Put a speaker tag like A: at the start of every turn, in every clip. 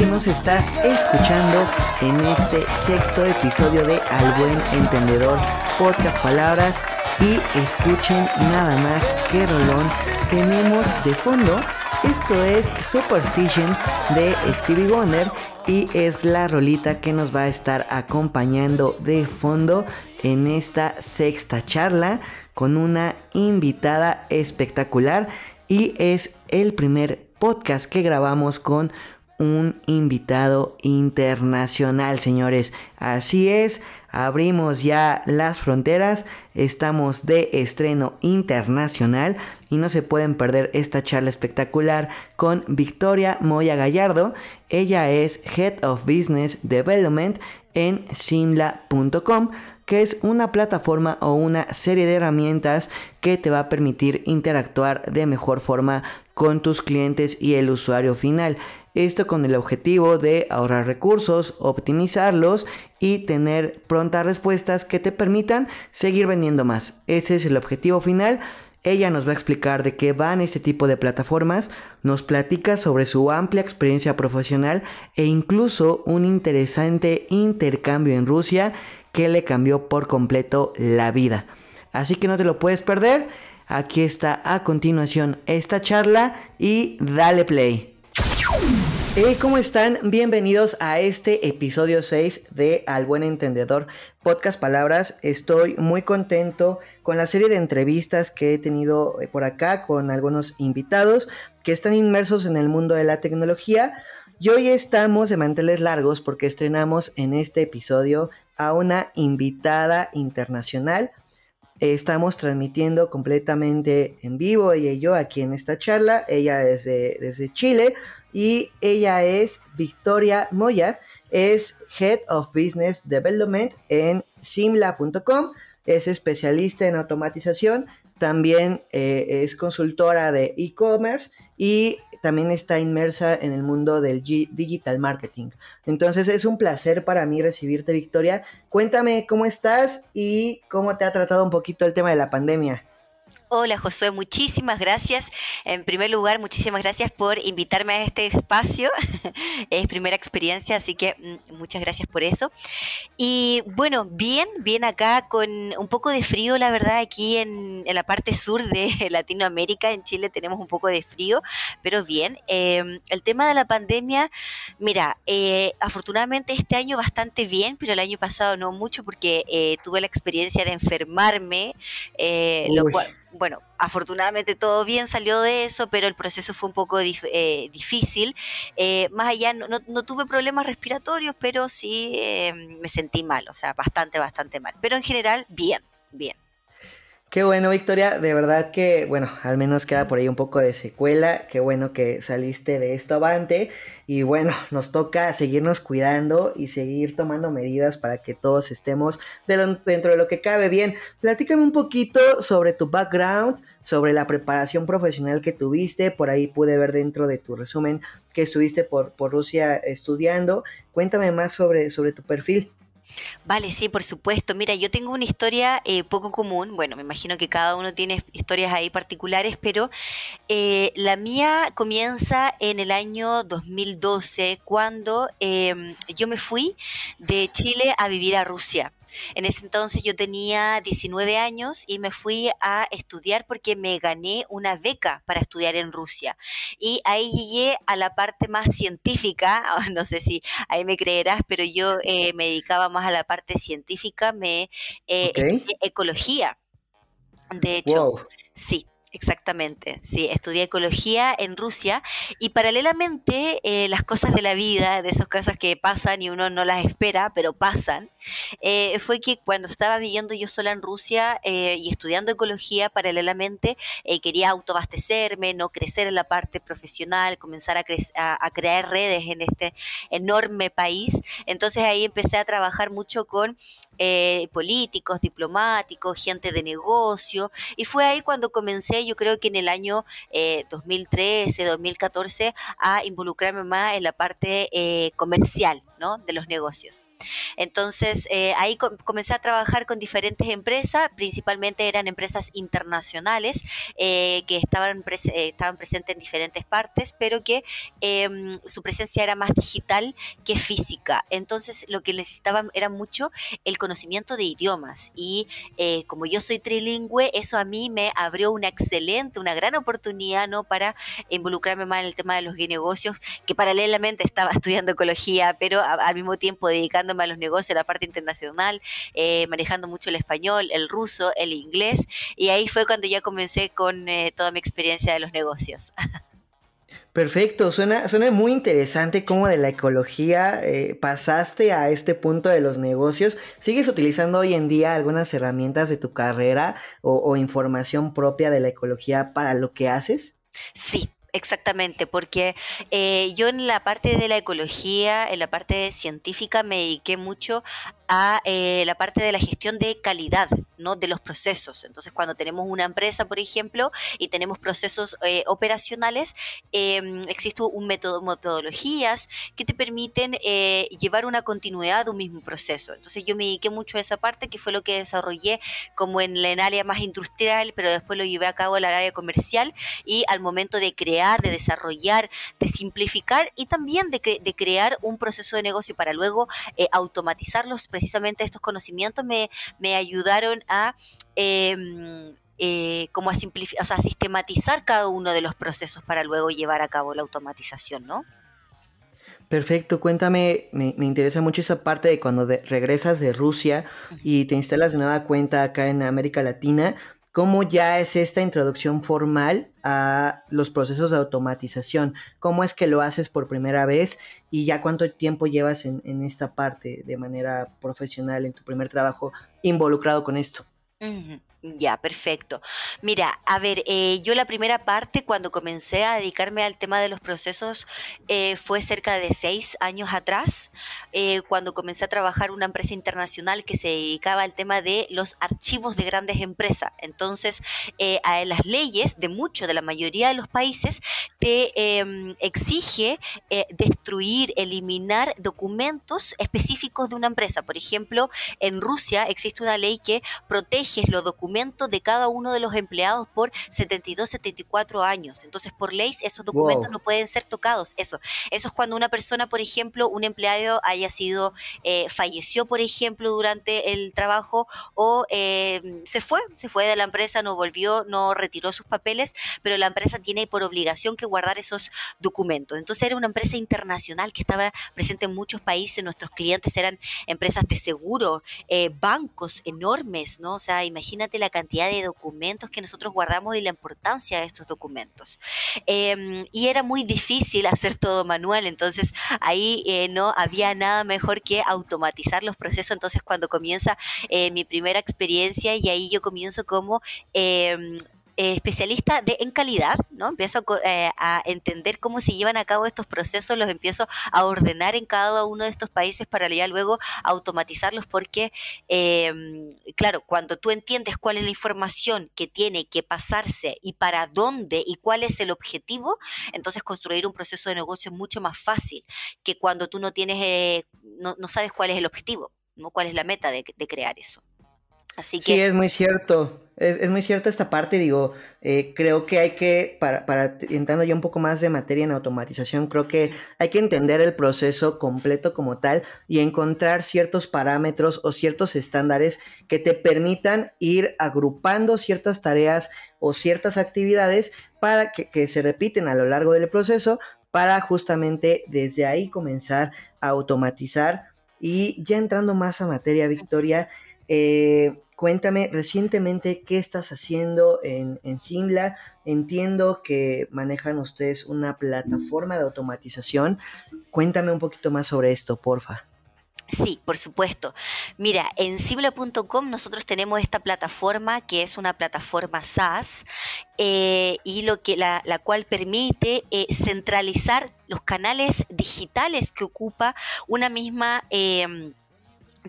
A: que nos estás escuchando en este sexto episodio de Al Buen Entendedor Podcast Palabras y escuchen nada más que rolón tenemos de fondo. Esto es Superstition de Stevie Wonder y es la rolita que nos va a estar acompañando de fondo en esta sexta charla con una invitada espectacular y es el primer podcast que grabamos con un invitado internacional, señores. Así es, abrimos ya las fronteras, estamos de estreno internacional y no se pueden perder esta charla espectacular con Victoria Moya Gallardo. Ella es Head of Business Development en simla.com que es una plataforma o una serie de herramientas que te va a permitir interactuar de mejor forma con tus clientes y el usuario final. Esto con el objetivo de ahorrar recursos, optimizarlos y tener prontas respuestas que te permitan seguir vendiendo más. Ese es el objetivo final. Ella nos va a explicar de qué van este tipo de plataformas, nos platica sobre su amplia experiencia profesional e incluso un interesante intercambio en Rusia que le cambió por completo la vida. Así que no te lo puedes perder. Aquí está a continuación esta charla y dale play. Hey, ¿cómo están? Bienvenidos a este episodio 6 de Al Buen Entendedor Podcast Palabras. Estoy muy contento con la serie de entrevistas que he tenido eh, por acá con algunos invitados que están inmersos en el mundo de la tecnología. Y hoy estamos de manteles largos porque estrenamos en este episodio a una invitada internacional. Estamos transmitiendo completamente en vivo, ella y yo, aquí en esta charla. Ella desde, desde Chile y ella es Victoria Moya, es Head of Business Development en simla.com, es especialista en automatización, también eh, es consultora de e-commerce y también está inmersa en el mundo del digital marketing. Entonces es un placer para mí recibirte, Victoria. Cuéntame cómo estás y cómo te ha tratado un poquito el tema de la pandemia.
B: Hola Josué, muchísimas gracias. En primer lugar, muchísimas gracias por invitarme a este espacio. es primera experiencia, así que mm, muchas gracias por eso. Y bueno, bien, bien acá con un poco de frío, la verdad, aquí en, la parte sur de Latinoamérica, en Chile tenemos un poco de frío, pero bien. Em, el tema de la pandemia, mira, eh, afortunadamente este año bastante bien, pero el año pasado no mucho porque eh, tuve la experiencia de enfermarme, eh, lo cual bueno, afortunadamente todo bien salió de eso, pero el proceso fue un poco eh, difícil. Eh, más allá, no, no, tuve problemas respiratorios, pero sí eh, me sentí mal, o sea, bastante, bastante mal. Pero en general, bien, bien.
A: Qué bueno, Victoria. De verdad que, bueno, al menos queda por ahí un poco de secuela. Qué bueno que saliste de esto avante. Y bueno, nos toca seguirnos cuidando y seguir tomando medidas para que todos estemos dentro de lo que cabe. Bien, platícame un poquito sobre tu background, sobre la preparación profesional que tuviste. Por ahí pude ver dentro de tu resumen que estuviste por, por Rusia estudiando. Cuéntame más sobre, sobre tu perfil.
B: Vale, sí, por supuesto. Mira, yo tengo una historia eh, poco común. Bueno, me imagino que cada uno tiene historias ahí particulares, pero eh, la mía comienza en el año 2012, cuando em, yo me fui de Chile a vivir a Rusia. En ese entonces yo tenía 19 años y me fui a estudiar porque me gané una beca para estudiar en Rusia. Y ahí llegué a la parte más científica, no sé si ahí me creerás, pero yo eh, me dedicaba más a la parte científica, me eh, ecología. De hecho, sí, Exactamente, sí, estudié ecología en Rusia y paralelamente eh, las cosas de la vida, de esas cosas que pasan y uno no las espera, pero pasan, eh, fue que cuando estaba viviendo yo sola en Rusia eh, y estudiando ecología paralelamente, quería autoabastecerme, no crecer en la parte profesional, comenzar a, a, crear redes en este enorme país. Entonces ahí empecé a trabajar mucho con políticos, diplomáticos, gente de negocio y fue ahí cuando comencé yo creo que en el año 2013, 2014, a involucrarme más en la parte comercial, ¿no? De los negocios. Entonces, eh, ahí comencé a trabajar con diferentes empresas, principalmente eran empresas internacionales eh, que estaban, eh, estaban presentes en diferentes partes, pero que em, su presencia era más digital que física. Entonces, lo que necesitaban era mucho el conocimiento de idiomas. Y como yo soy trilingüe, eso a mí me abrió una excelente, una gran oportunidad ¿no? para involucrarme más en el tema de los negocios, que paralelamente estaba estudiando ecología, pero al mismo tiempo dedicando a los negocios, la parte internacional, eh, manejando mucho el español, el ruso, el inglés, y ahí fue cuando ya comencé con eh, toda mi experiencia de los negocios.
A: Perfecto, suena, suena muy interesante cómo de la ecología eh, pasaste a este punto de los negocios. ¿Sigues utilizando hoy en día algunas herramientas de tu carrera o, o información propia de la ecología para lo que haces?
B: Sí, Exactamente, porque eh, yo en la parte de la ecología, en la parte científica, me dediqué mucho a eh, la parte de la gestión de calidad, ¿no? De los procesos. Entonces, cuando tenemos una empresa, por ejemplo, y tenemos procesos eh, operacionales, em, existe un método, metodologías que te permiten eh, llevar una continuidad de un mismo proceso. Entonces, yo me dediqué mucho a esa parte, que fue lo que desarrollé como en la área más industrial, pero después lo llevé a cabo en la área comercial y al momento de crear, de desarrollar, de simplificar y también de, de crear un proceso de negocio para luego automatizar los precisamente estos conocimientos me, me ayudaron a... Em, eh, como a, o sea, sistematizar cada uno de los procesos para luego llevar a cabo la automatización, ¿no?
A: Perfecto, cuéntame, me, interesa mucho esa parte de cuando regresas de Rusia y te instalas de nueva cuenta acá en América Latina, ¿Cómo ya es esta introducción formal a los procesos de automatización? ¿Cómo es que lo haces por primera vez y ya cuánto tiempo llevas en, en esta parte de manera profesional, en tu primer trabajo involucrado con esto?
B: Ya, perfecto. Mira, a ver, eh, yo la primera parte cuando comencé a dedicarme al tema de los procesos eh, fue cerca de seis años atrás, eh, cuando comencé a trabajar una empresa internacional que se dedicaba al tema de los archivos de grandes empresas. Entonces, a las leyes de muchos, de la mayoría de los países, te em, exige destruir, eliminar documentos específicos de una empresa. Por ejemplo, en Rusia existe una ley que protege los documentos de cada uno de los empleados por 72, 74 años. Entonces, por ley, esos documentos no pueden ser tocados. Eso, eso es cuando una persona, por ejemplo, un empleado haya sido, eh, falleció, por ejemplo, durante el trabajo o eh, se fue, se fue de la empresa, no volvió, no retiró sus papeles, pero la empresa tiene por obligación que guardar esos documentos. Entonces, era una empresa internacional que estaba presente en muchos países. Nuestros clientes eran empresas de seguro, eh, bancos enormes, ¿no? O sea, imagínate la cantidad de documentos que nosotros guardamos y la importancia de estos documentos. Em, y era muy difícil hacer todo manual, entonces ahí eh, no había nada mejor que automatizar los procesos. Entonces cuando comienza eh, mi primera experiencia y ahí yo comienzo como em, eh, especialista de, en calidad, ¿no? Empiezo eh, a entender cómo se llevan a cabo estos procesos, los empiezo a ordenar en cada uno de estos países para ya luego automatizarlos, porque, em, claro, cuando tú entiendes cuál es la información que tiene que pasarse y para dónde y cuál es el objetivo, entonces construir un proceso de negocio es mucho más fácil que cuando tú no tienes, eh, no, sabes cuál es el objetivo, ¿no? cuál es la meta de crear eso.
A: Así que... Sí, es muy cierto es, muy cierta esta parte, digo, eh, creo que hay que, para, para entrando ya un poco más de materia en automatización, creo que hay que entender el proceso completo como tal y encontrar ciertos parámetros o ciertos estándares que te permitan ir agrupando ciertas tareas o ciertas actividades para que, que se repiten a lo largo del proceso para justamente desde ahí comenzar a automatizar y ya entrando más a materia, Victoria, eh, Cuéntame recientemente qué estás haciendo en, en Simla. Entiendo que manejan ustedes una plataforma de automatización. Cuéntame un poquito más sobre esto, porfa.
B: Sí, por supuesto. Mira, en Simla.com nosotros tenemos esta plataforma que es una plataforma SaaS eh, y lo que la, cual permite eh, centralizar los canales digitales que ocupa una misma em,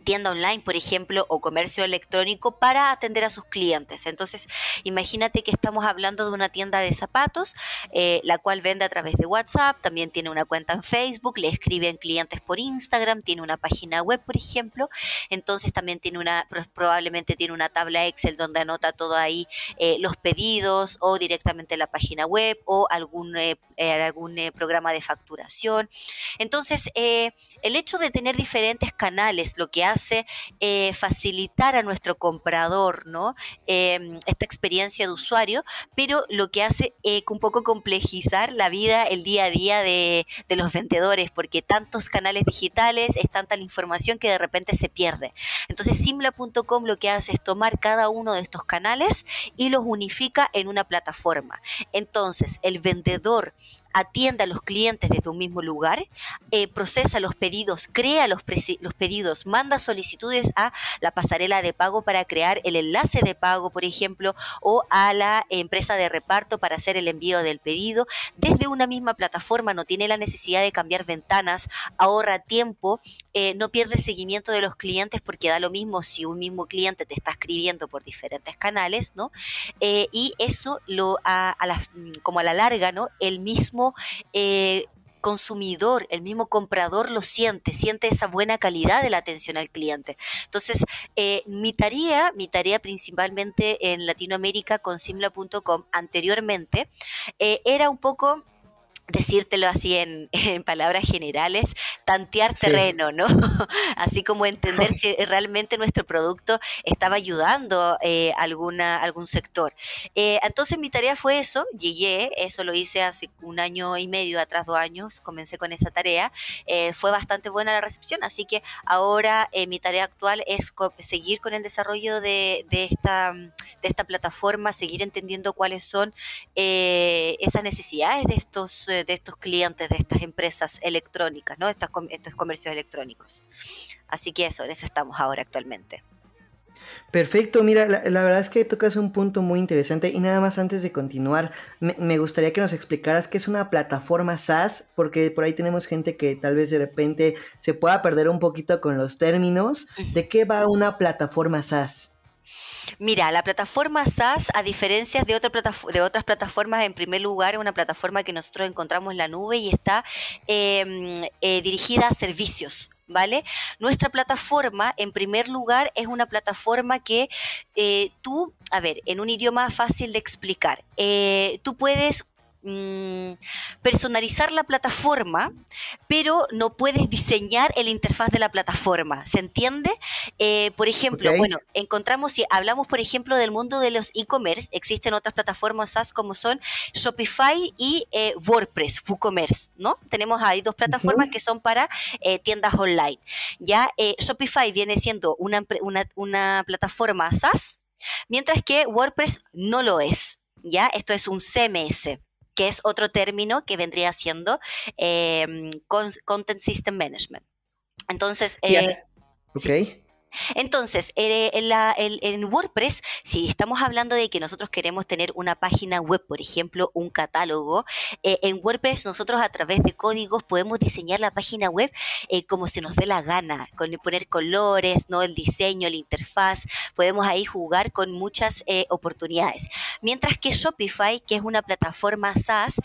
B: tienda online, por ejemplo, o comercio electrónico para atender a sus clientes. Entonces, imagínate que estamos hablando de una tienda de zapatos, eh, la cual vende a través de WhatsApp, también tiene una cuenta en Facebook, le escriben clientes por Instagram, tiene una página web, por ejemplo, entonces también tiene una, probablemente tiene una tabla Excel donde anota todo ahí eh, los pedidos o directamente la página web o algún, eh, algún programa de facturación. Entonces, el hecho de tener diferentes canales, lo que hace eh, facilitar a nuestro comprador ¿no? Em, esta experiencia de usuario, pero lo que hace es un poco complejizar la vida, el día a día de, los vendedores, porque tantos canales digitales, es tanta la información que de repente se pierde. Entonces, Simla.com lo que hace es tomar cada uno de estos canales y los unifica en una plataforma. Entonces, el vendedor atiende a los clientes desde un mismo lugar, eh, procesa los pedidos, crea los, pedidos, manda solicitudes a la pasarela de pago para crear el enlace de pago, por ejemplo, o a la empresa de reparto para hacer el envío del pedido. Desde una misma plataforma no tiene la necesidad de cambiar ventanas, ahorra tiempo, eh, no pierde seguimiento de los clientes porque da lo mismo si un mismo cliente te está escribiendo por diferentes canales, ¿no? Eh, y eso lo a, la, como a la larga, ¿no? El mismo eh, consumidor, el mismo comprador lo siente, siente esa buena calidad de la atención al cliente. Entonces, eh, mi tarea, mi tarea principalmente en Latinoamérica con simla.com anteriormente, eh, era un poco decírtelo así en, palabras generales, tantear terreno, ¿no? así como entender si realmente nuestro producto estaba ayudando eh, alguna, algún sector. Eh, entonces mi tarea fue eso, llegué, eso lo hice hace un año y medio, atrás dos años, comencé con esa tarea, eh, fue bastante buena la recepción, así que ahora mi tarea actual es seguir con el desarrollo de, de, esta, de esta plataforma, seguir entendiendo cuáles son esas necesidades de estos de estos clientes de estas empresas electrónicas, ¿no? Estos, estos comercios electrónicos. Así que eso, en eso estamos ahora actualmente.
A: Perfecto, mira, la, verdad es que tocas un punto muy interesante y nada más antes de continuar, me, gustaría que nos explicaras qué es una plataforma SaaS, porque por ahí tenemos gente que tal vez de repente se pueda perder un poquito con los términos. ¿De qué va una plataforma SaaS?
B: Mira, la plataforma SaaS, a diferencia de, otra de otras plataformas, en primer lugar, es una plataforma que nosotros encontramos en la nube y está em, eh, dirigida a servicios. ¿Vale? Nuestra plataforma, en primer lugar, es una plataforma que eh, tú, a ver, en un idioma fácil de explicar, eh, tú puedes Mm, personalizar la plataforma, pero no puedes diseñar el interfaz de la plataforma. ¿Se entiende? Eh, por ejemplo, bueno, encontramos, si hablamos, por ejemplo, del mundo de los e-commerce, existen otras plataformas SaaS como son Shopify y eh, WordPress, WooCommerce, ¿no? Tenemos ahí dos plataformas que son para eh, tiendas online. Ya Shopify viene siendo una, una, una plataforma SaaS, mientras que WordPress no lo es. ¿ya? Esto es un CMS que es otro término que vendría siendo em, Content System Management. Entonces, eh, entonces, eh, en, WordPress, si estamos hablando de que nosotros queremos tener una página web, por ejemplo, un catálogo, eh, en WordPress nosotros a través de códigos podemos diseñar la página web eh, como se nos dé la gana, con poner colores, no el diseño, la interfaz, podemos ahí jugar con muchas oportunidades. Mientras que Shopify, que es una plataforma SaaS,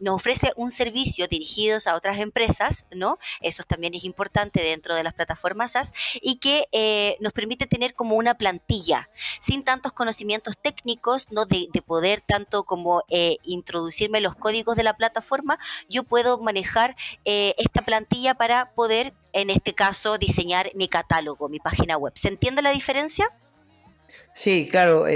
B: nos ofrece un servicio dirigido a otras empresas, ¿no? Eso también es importante dentro de las plataformas SaaS y que eh, nos permite tener como una plantilla, sin tantos conocimientos técnicos, ¿no? de, poder tanto como eh, introducirme los códigos de la plataforma, yo puedo manejar eh, esta plantilla para poder, en este caso, diseñar mi catálogo, mi página web. ¿Se entiende la diferencia?
A: Sí, claro,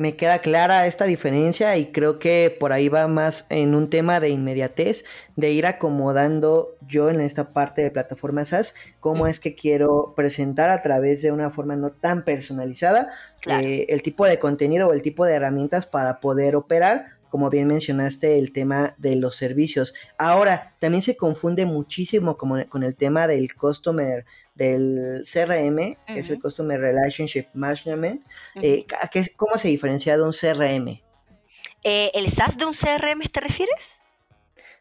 A: me queda clara esta diferencia y creo que por ahí va más en un tema de inmediatez, de ir acomodando yo en esta parte de plataformas SaaS, cómo es que quiero presentar a través de una forma no tan personalizada eh, el tipo de contenido o el tipo de herramientas para poder operar como bien mencionaste, el tema de los servicios. Ahora, también se confunde muchísimo como con el tema del customer del CRM, que es el Customer Relationship Management. Eh, ¿Cómo se diferencia de un CRM?
B: Eh, ¿El SaaS de un CRM te refieres?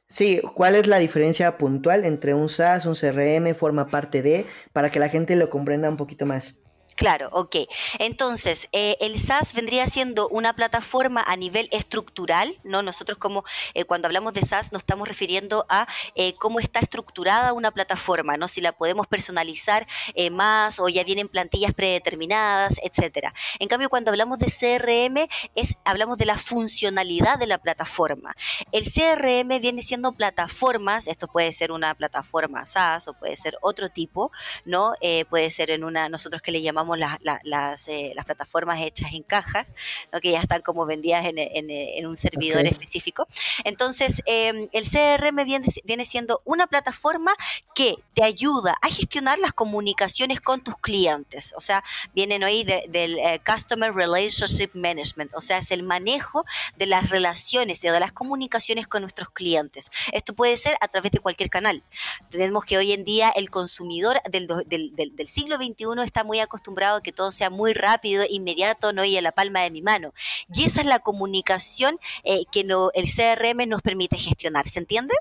A: Sí, ¿cuál es la diferencia puntual entre un SaaS, un CRM, forma parte de, para que la gente lo comprenda un poquito más?
B: Claro, ok. Entonces, eh, el SaaS vendría siendo una plataforma a nivel estructural, ¿no? Nosotros como eh, cuando hablamos de SaaS nos estamos refiriendo a eh, cómo está estructurada una plataforma, ¿no? Si la podemos personalizar más o ya vienen plantillas predeterminadas, etcétera. En cambio, cuando hablamos de CRM, es, hablamos de la funcionalidad de la plataforma. El CRM viene siendo plataformas, esto puede ser una plataforma SaaS o puede ser otro tipo, ¿no? puede ser en una, nosotros que le llamamos las, eh, las, plataformas hechas en cajas, ¿no? que ya están como vendidas en, en, un servidor específico. Entonces, em, el CRM viene, viene siendo una plataforma que te ayuda a gestionar las comunicaciones con tus clientes. O sea, vienen hoy del eh, Customer Relationship Management, o sea, es el manejo de las relaciones, de las comunicaciones con nuestros clientes. Esto puede ser a través de cualquier canal. Tenemos que hoy en día el consumidor del, del, del, del siglo XXI está muy acostumbrado que todo sea muy rápido, inmediato, no y a la palma de mi mano. Y esa es la comunicación eh, que no, el CRM nos permite gestionar, ¿se entiende?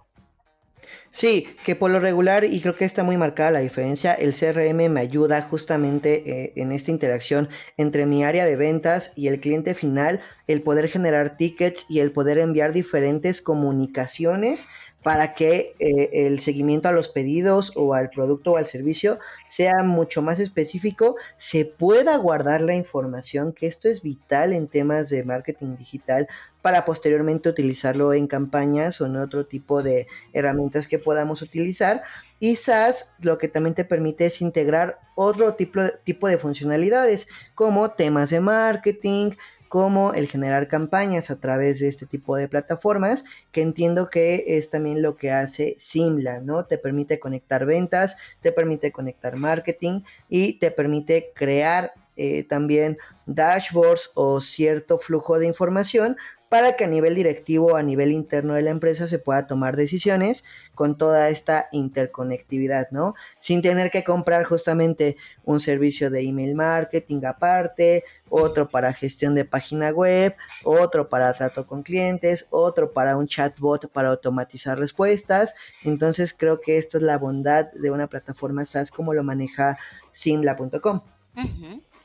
A: Sí, que por lo regular, y creo que está muy marcada la diferencia, el CRM me ayuda justamente eh, en esta interacción entre mi área de ventas y el cliente final, el poder generar tickets y el poder enviar diferentes comunicaciones para que eh, el seguimiento a los pedidos o al producto o al servicio sea mucho más específico, se pueda guardar la información, que esto es vital en temas de marketing digital para posteriormente utilizarlo en campañas o en otro tipo de herramientas que podamos utilizar. Y SaaS lo que también te permite es integrar otro tipo, tipo de funcionalidades como temas de marketing, como el generar campañas a través de este tipo de plataformas, que entiendo que es también lo que hace Simla, ¿no? Te permite conectar ventas, te permite conectar marketing y te permite crear eh, también dashboards o cierto flujo de información para que a nivel directivo, a nivel interno de la empresa se pueda tomar decisiones con toda esta interconectividad, ¿no? Sin tener que comprar justamente un servicio de email marketing aparte, otro para gestión de página web, otro para trato con clientes, otro para un chatbot para automatizar respuestas. Entonces creo que esta es la bondad de una plataforma SaaS como lo maneja simla.com.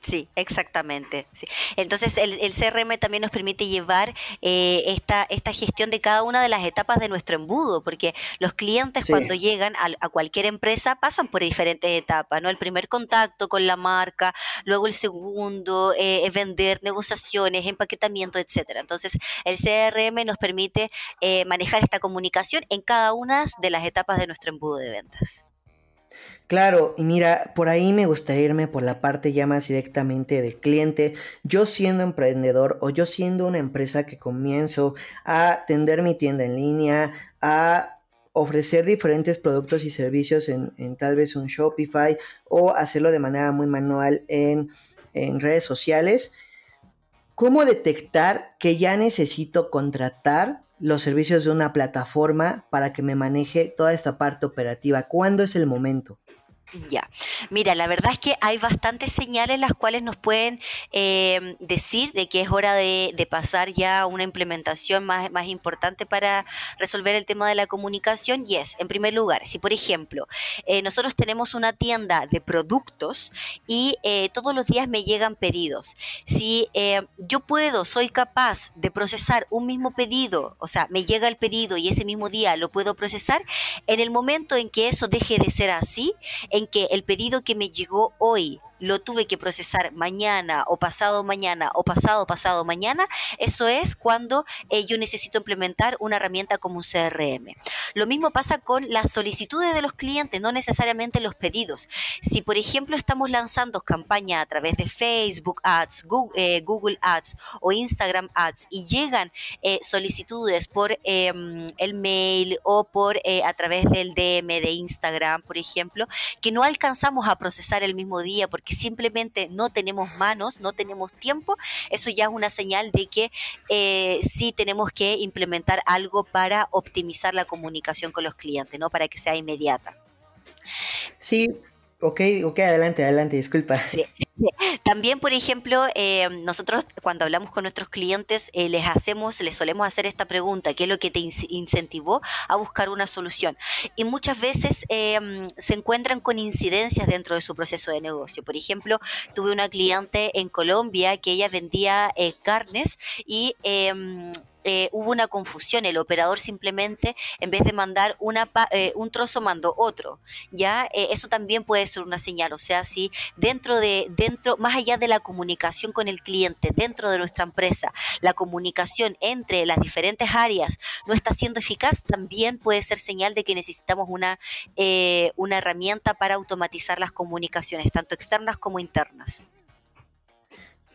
B: Sí, exactamente. Entonces el, CRM también nos permite llevar eh, esta, esta gestión de cada una de las etapas de nuestro embudo, porque los clientes cuando llegan a, cualquier empresa pasan por diferentes etapas, ¿no? El primer contacto con la marca, luego el segundo, eh, vender, negociaciones, empaquetamiento, etcétera. Entonces el CRM nos permite eh, manejar esta comunicación en cada una de las etapas de nuestro embudo de ventas.
A: Claro, y mira, por ahí me gustaría irme por la parte ya más directamente del cliente. Yo siendo emprendedor o yo siendo una empresa que comienzo a atender mi tienda en línea, a ofrecer diferentes productos y servicios en, tal vez un Shopify o hacerlo de manera muy manual en, en redes sociales. ¿Cómo detectar que ya necesito contratar los servicios de una plataforma para que me maneje toda esta parte operativa? ¿Cuándo es el momento?
B: Ya, mira, la verdad es que hay bastantes señales las cuales nos pueden em, decir de que es hora de, pasar ya a una implementación más, más, importante para resolver el tema de la comunicación. Y es, en primer lugar, si por ejemplo eh, nosotros tenemos una tienda de productos y eh, todos los días me llegan pedidos, si eh, yo puedo, soy capaz de procesar un mismo pedido, o sea, me llega el pedido y ese mismo día lo puedo procesar, en el momento en que eso deje de ser así, en que el pedido que me llegó hoy lo tuve que procesar mañana o pasado mañana o pasado pasado mañana, eso es cuando eh, yo necesito implementar una herramienta como un CRM. Lo mismo pasa con las solicitudes de los clientes, no necesariamente los pedidos. Si por ejemplo estamos lanzando campaña a través de Facebook Ads, Google, eh, Ads o Instagram Ads y llegan eh, solicitudes por em, el mail o por a través del DM de Instagram, por ejemplo, que no alcanzamos a procesar el mismo día porque simplemente no tenemos manos, no tenemos tiempo, eso ya es una señal de que eh, sí tenemos que implementar algo para optimizar la comunicación con los clientes, ¿no? Para que sea inmediata.
A: Sí, ok, ok, adelante, adelante, disculpa.
B: También, por ejemplo, eh, nosotros cuando hablamos con nuestros clientes eh, les hacemos, les solemos hacer esta pregunta, ¿qué es lo que te incentivó a buscar una solución? Y muchas veces em, se encuentran con incidencias dentro de su proceso de negocio. Por ejemplo, tuve una cliente en Colombia que ella vendía eh, carnes y em, eh, hubo una confusión. El operador simplemente, en vez de mandar una eh, un trozo, mandó otro. Ya eh, eso también puede ser una señal. O sea, si dentro de, dentro, más allá de la comunicación con el cliente, dentro de nuestra empresa, la comunicación entre las diferentes áreas no está siendo eficaz, también puede ser señal de que necesitamos una, una herramienta para automatizar las comunicaciones, tanto externas como internas.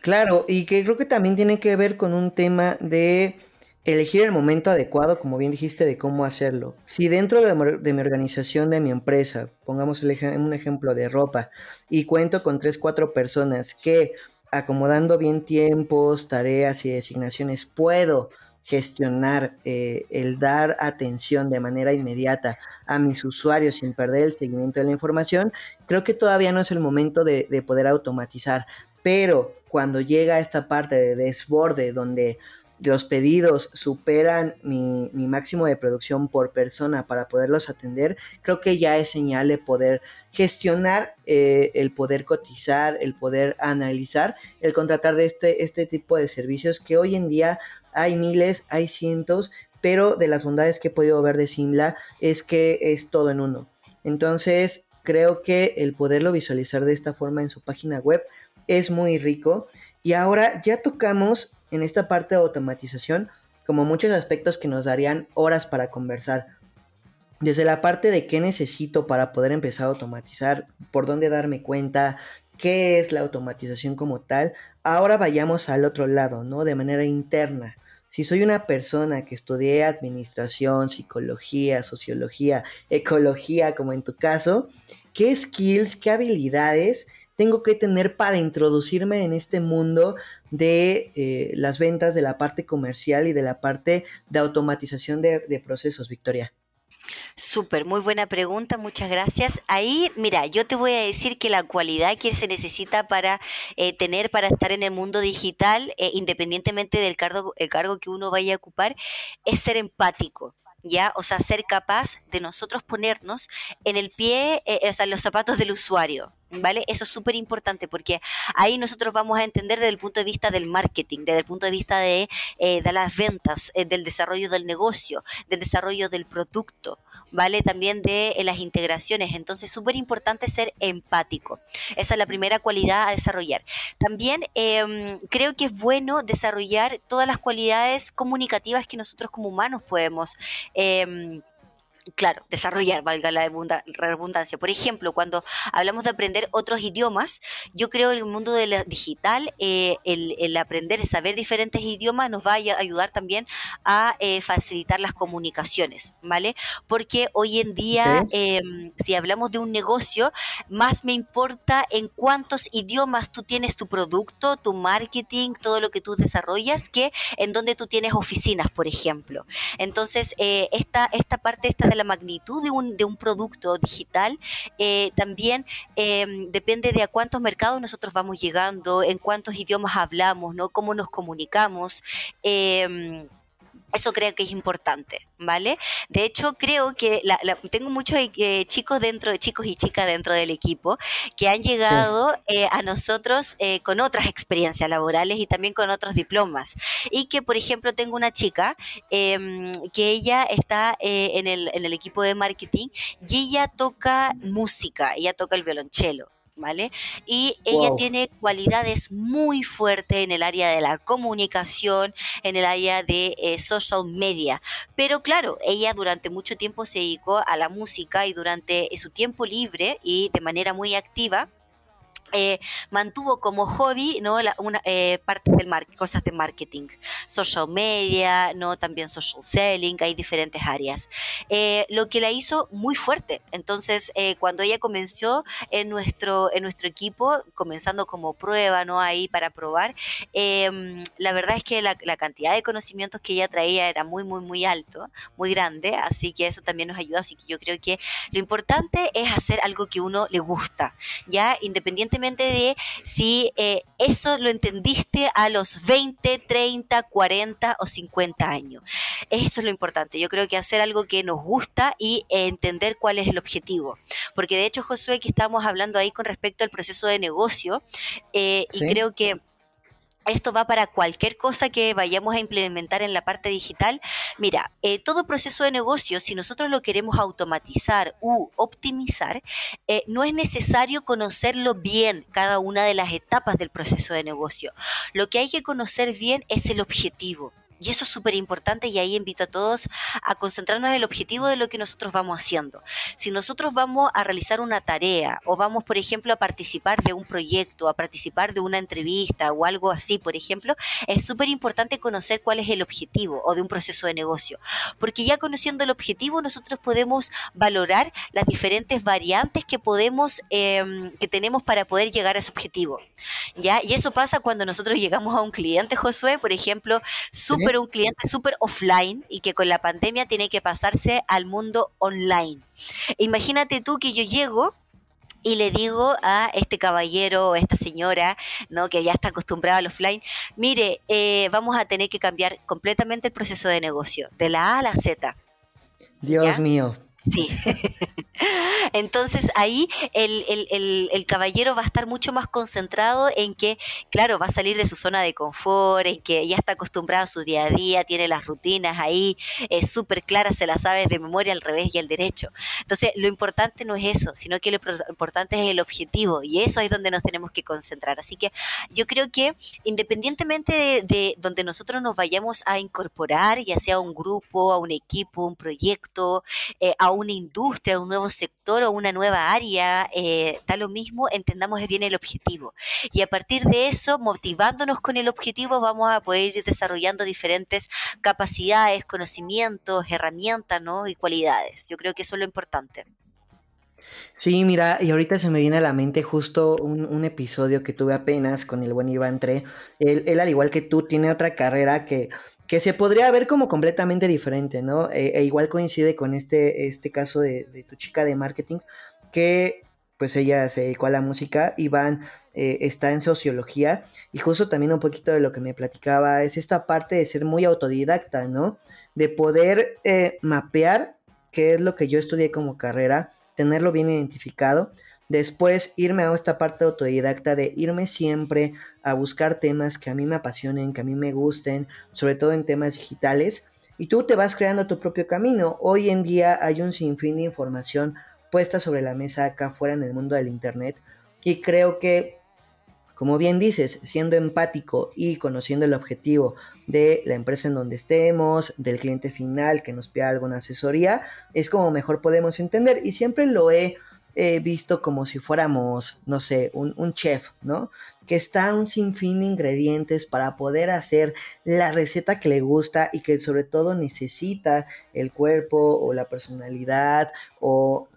A: Claro, y que creo que también tiene que ver con un tema de Elegir el momento adecuado, como bien dijiste, de cómo hacerlo. Si dentro de, mi organización, de mi empresa, pongamos un ejemplo de ropa, y cuento con 3, 4 personas que acomodando bien tiempos, tareas y designaciones, puedo gestionar eh, el dar atención de manera inmediata a mis usuarios sin perder el seguimiento de la información, creo que todavía no es el momento de, de poder automatizar. Pero cuando llega esta parte de desborde donde los pedidos superan mi, máximo de producción por persona para poderlos atender, creo que ya es señal de poder gestionar, eh, el poder cotizar, el poder analizar, el contratar de este, este tipo de servicios que hoy en día hay miles, hay cientos, pero de las bondades que he podido ver de Simla es que es todo en uno. Entonces, creo que el poderlo visualizar de esta forma en su página web es muy rico. Y ahora ya tocamos en esta parte de automatización como muchos aspectos que nos darían horas para conversar. Desde la parte de qué necesito para poder empezar a automatizar, por dónde darme cuenta, qué es la automatización como tal, ahora vayamos al otro lado, ¿no? De manera interna. Si soy una persona que estudié administración, psicología, sociología, ecología, como en tu caso, ¿qué skills, qué habilidades tengo que tener para introducirme en este mundo de eh, las ventas, de la parte comercial y de la parte de automatización de, procesos, Victoria?
B: Súper, muy buena pregunta, muchas gracias. Ahí, mira, yo te voy a decir que la cualidad que se necesita para eh, tener, para estar en el mundo digital, eh, independientemente del cargo, el cargo que uno vaya a ocupar, es ser empático. ¿ya? O sea, ser capaz de nosotros ponernos en el pie, o sea, en los zapatos del usuario, ¿Vale? Eso es súper importante porque ahí nosotros vamos a entender desde el punto de vista del marketing, desde el punto de vista de, eh, de las ventas, eh, del desarrollo del negocio, del desarrollo del producto, ¿vale? También de eh, las integraciones. Entonces, súper importante ser empático. Esa es la primera cualidad a desarrollar. También em, creo que es bueno desarrollar todas las cualidades comunicativas que nosotros como humanos podemos em, claro, desarrollar, valga la redundancia. Por ejemplo, cuando hablamos de aprender otros idiomas, yo creo que en el mundo de la digital, eh, el, aprender, saber diferentes idiomas nos va a ayudar también a eh, facilitar las comunicaciones, ¿vale? Porque hoy en día, em, si hablamos de un negocio, más me importa en cuántos idiomas tú tienes tu producto, tu marketing, todo lo que tú desarrollas, que en donde tú tienes oficinas, por ejemplo. Entonces, eh, esta, esta parte esta la magnitud de un, de un producto digital, eh, también em, depende de a cuántos mercados nosotros vamos llegando, en cuántos idiomas hablamos, ¿no? Cómo nos comunicamos. Em, eso creo que es importante, ¿vale? De hecho, creo que tengo muchos eh, chicos dentro, chicos y chicas dentro del equipo que han llegado eh, a nosotros eh, con otras experiencias laborales y también con otros diplomas. Y que, por ejemplo, tengo una chica em, que ella está en el, en el equipo de marketing y ella toca música, ella toca el violonchelo. ¿Vale? Y ella tiene cualidades muy fuertes en el área de la comunicación, en el área de eh, social media. Pero claro, ella durante mucho tiempo se dedicó a la música y durante su tiempo libre y de manera muy activa, eh, mantuvo como hobby no una eh, parte del mar cosas de marketing. Social media no también social selling hay diferentes áreas. Eh, lo que la hizo muy fuerte. Entonces cuando ella comenzó en nuestro en nuestro equipo comenzando como prueba no ahí para probar em, la verdad es que la, la, cantidad de conocimientos que ella traía era muy muy muy alto muy grande así que eso también nos ayuda así que yo creo que lo importante es hacer algo que uno le gusta ya independientemente independientemente de si eh, eso lo entendiste a los 20, 30, 40 o 50 años. Eso es lo importante. Yo creo que hacer algo que nos gusta y entender cuál es el objetivo. Porque de hecho, Josué, que estamos hablando ahí con respecto al proceso de negocio, eh, y creo que esto va para cualquier cosa que vayamos a implementar en la parte digital. Mira, eh, todo proceso de negocio, si nosotros lo queremos automatizar u optimizar, eh, no es necesario conocerlo bien cada una de las etapas del proceso de negocio. Lo que hay que conocer bien es el objetivo. Y eso es súper importante y ahí invito a todos a concentrarnos en el objetivo de lo que nosotros vamos haciendo. Si nosotros vamos a realizar una tarea o vamos, por ejemplo, a participar de un proyecto, a participar de una entrevista o algo así, por ejemplo, es súper importante conocer cuál es el objetivo o de un proceso de negocio. Porque ya conociendo el objetivo, nosotros podemos valorar las diferentes variantes que podemos, em, que tenemos para poder llegar a ese objetivo. ¿Ya? Y eso pasa cuando nosotros llegamos a un cliente, Josué, por ejemplo, súper un cliente súper offline y que con la pandemia tiene que pasarse al mundo online. Imagínate tú que yo llego y le digo a este caballero o esta señora, ¿no? Que ya está acostumbrada al offline, mire, eh, vamos a tener que cambiar completamente el proceso de negocio, de la A a la Z.
A: Dios mío.
B: Sí. Entonces ahí el, caballero va a estar mucho más concentrado en que, claro, va a salir de su zona de confort, en que ya está acostumbrado a su día a día, tiene las rutinas ahí es súper claras, se las sabe de memoria al revés y al derecho. Entonces lo importante no es eso, sino que lo importante es el objetivo y eso es donde nos tenemos que concentrar. Así que yo creo que independientemente de, donde nosotros nos vayamos a incorporar, ya sea un grupo, a un equipo, un proyecto, eh, a una industria, un nuevo sector o una nueva área, eh, da lo mismo, entendamos bien el objetivo. Y a partir de eso, motivándonos con el objetivo, vamos a poder ir desarrollando diferentes capacidades, conocimientos, herramientas ¿no? y cualidades. Yo creo que eso es lo importante.
A: Sí, mira, y ahorita se me viene a la mente justo un, episodio que tuve apenas con el buen Iván Tre. Él, al igual que tú, tiene otra carrera que que se podría ver como completamente diferente, ¿no? E, e igual coincide con este, este caso de, tu chica de marketing, que pues ella se dedicó a la música, Iván eh, está en sociología, y justo también un poquito de lo que me platicaba es esta parte de ser muy autodidacta, ¿no? De poder eh, mapear qué es lo que yo estudié como carrera, tenerlo bien identificado, Después irme a esta parte autodidacta de irme siempre a buscar temas que a mí me apasionen, que a mí me gusten, sobre todo en temas digitales. Y tú te vas creando tu propio camino. Hoy en día hay un sinfín de información puesta sobre la mesa acá afuera en el mundo del Internet. Y creo que, como bien dices, siendo empático y conociendo el objetivo de la empresa en donde estemos, del cliente final que nos pida alguna asesoría, es como mejor podemos entender. Y siempre lo he he visto como si fuéramos, no sé, un, chef, ¿no? Que está un sinfín de ingredientes para poder hacer la receta que le gusta y que sobre todo necesita el cuerpo o la personalidad o,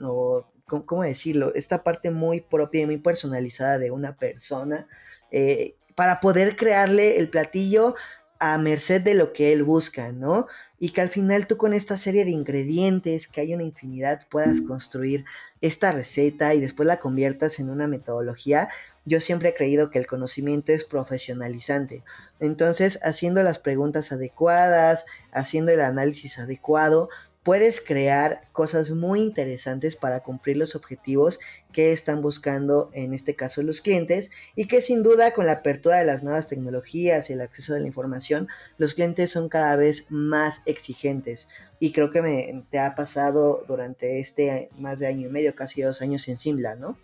A: ¿cómo decirlo? Esta parte muy propia y muy personalizada de una persona eh, para poder crearle el platillo a merced de lo que él busca, ¿no? Y que al final tú con esta serie de ingredientes, que hay una infinidad, puedas construir esta receta y después la conviertas en una metodología. Yo siempre he creído que el conocimiento es profesionalizante. Entonces, haciendo las preguntas adecuadas, haciendo el análisis adecuado, puedes crear cosas muy interesantes para cumplir los objetivos que están buscando en este caso los clientes y que sin duda con la apertura de las nuevas tecnologías y el acceso de la información los clientes son cada vez más exigentes y creo que me te ha pasado durante este más de año y medio casi dos años en Simla ¿no?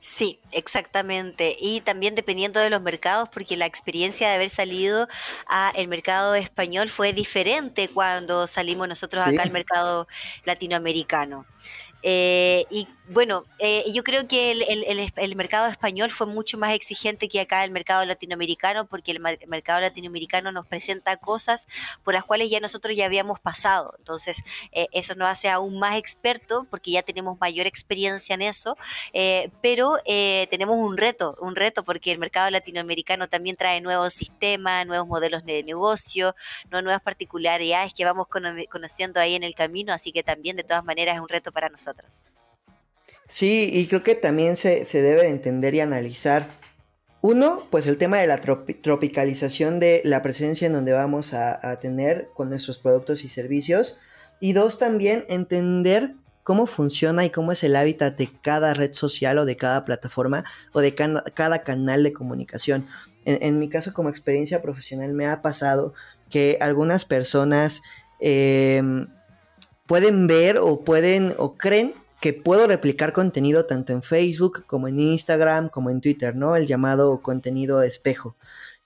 B: Sí, exactamente. Y también dependiendo de los mercados, porque la experiencia de haber salido al mercado español fue diferente cuando salimos nosotros acá al mercado latinoamericano. Eh, y bueno, eh, yo creo que el, mercado español fue mucho más exigente que acá el mercado latinoamericano, porque el, mercado latinoamericano nos presenta cosas por las cuales ya nosotros ya habíamos pasado. Entonces, eh, eso nos hace aún más experto, porque ya tenemos mayor experiencia en eso, pero tenemos un reto, un reto, porque el mercado latinoamericano también trae nuevos sistemas, nuevos modelos de negocio, nuevas particularidades que vamos conociendo ahí en el camino, así que también de todas maneras es un reto para nosotros.
A: Sí, y creo que también se, debe entender y analizar. Uno, pues el tema de la tropicalización de la presencia en donde vamos a, a tener con nuestros productos y servicios. Y dos, también entender cómo funciona y cómo es el hábitat de cada red social o de cada plataforma o de cada canal de comunicación. En, mi caso como experiencia profesional me ha pasado que algunas personas em, pueden ver o pueden o creen que puedo replicar contenido tanto en Facebook como en Instagram como en Twitter, ¿no? El llamado contenido espejo.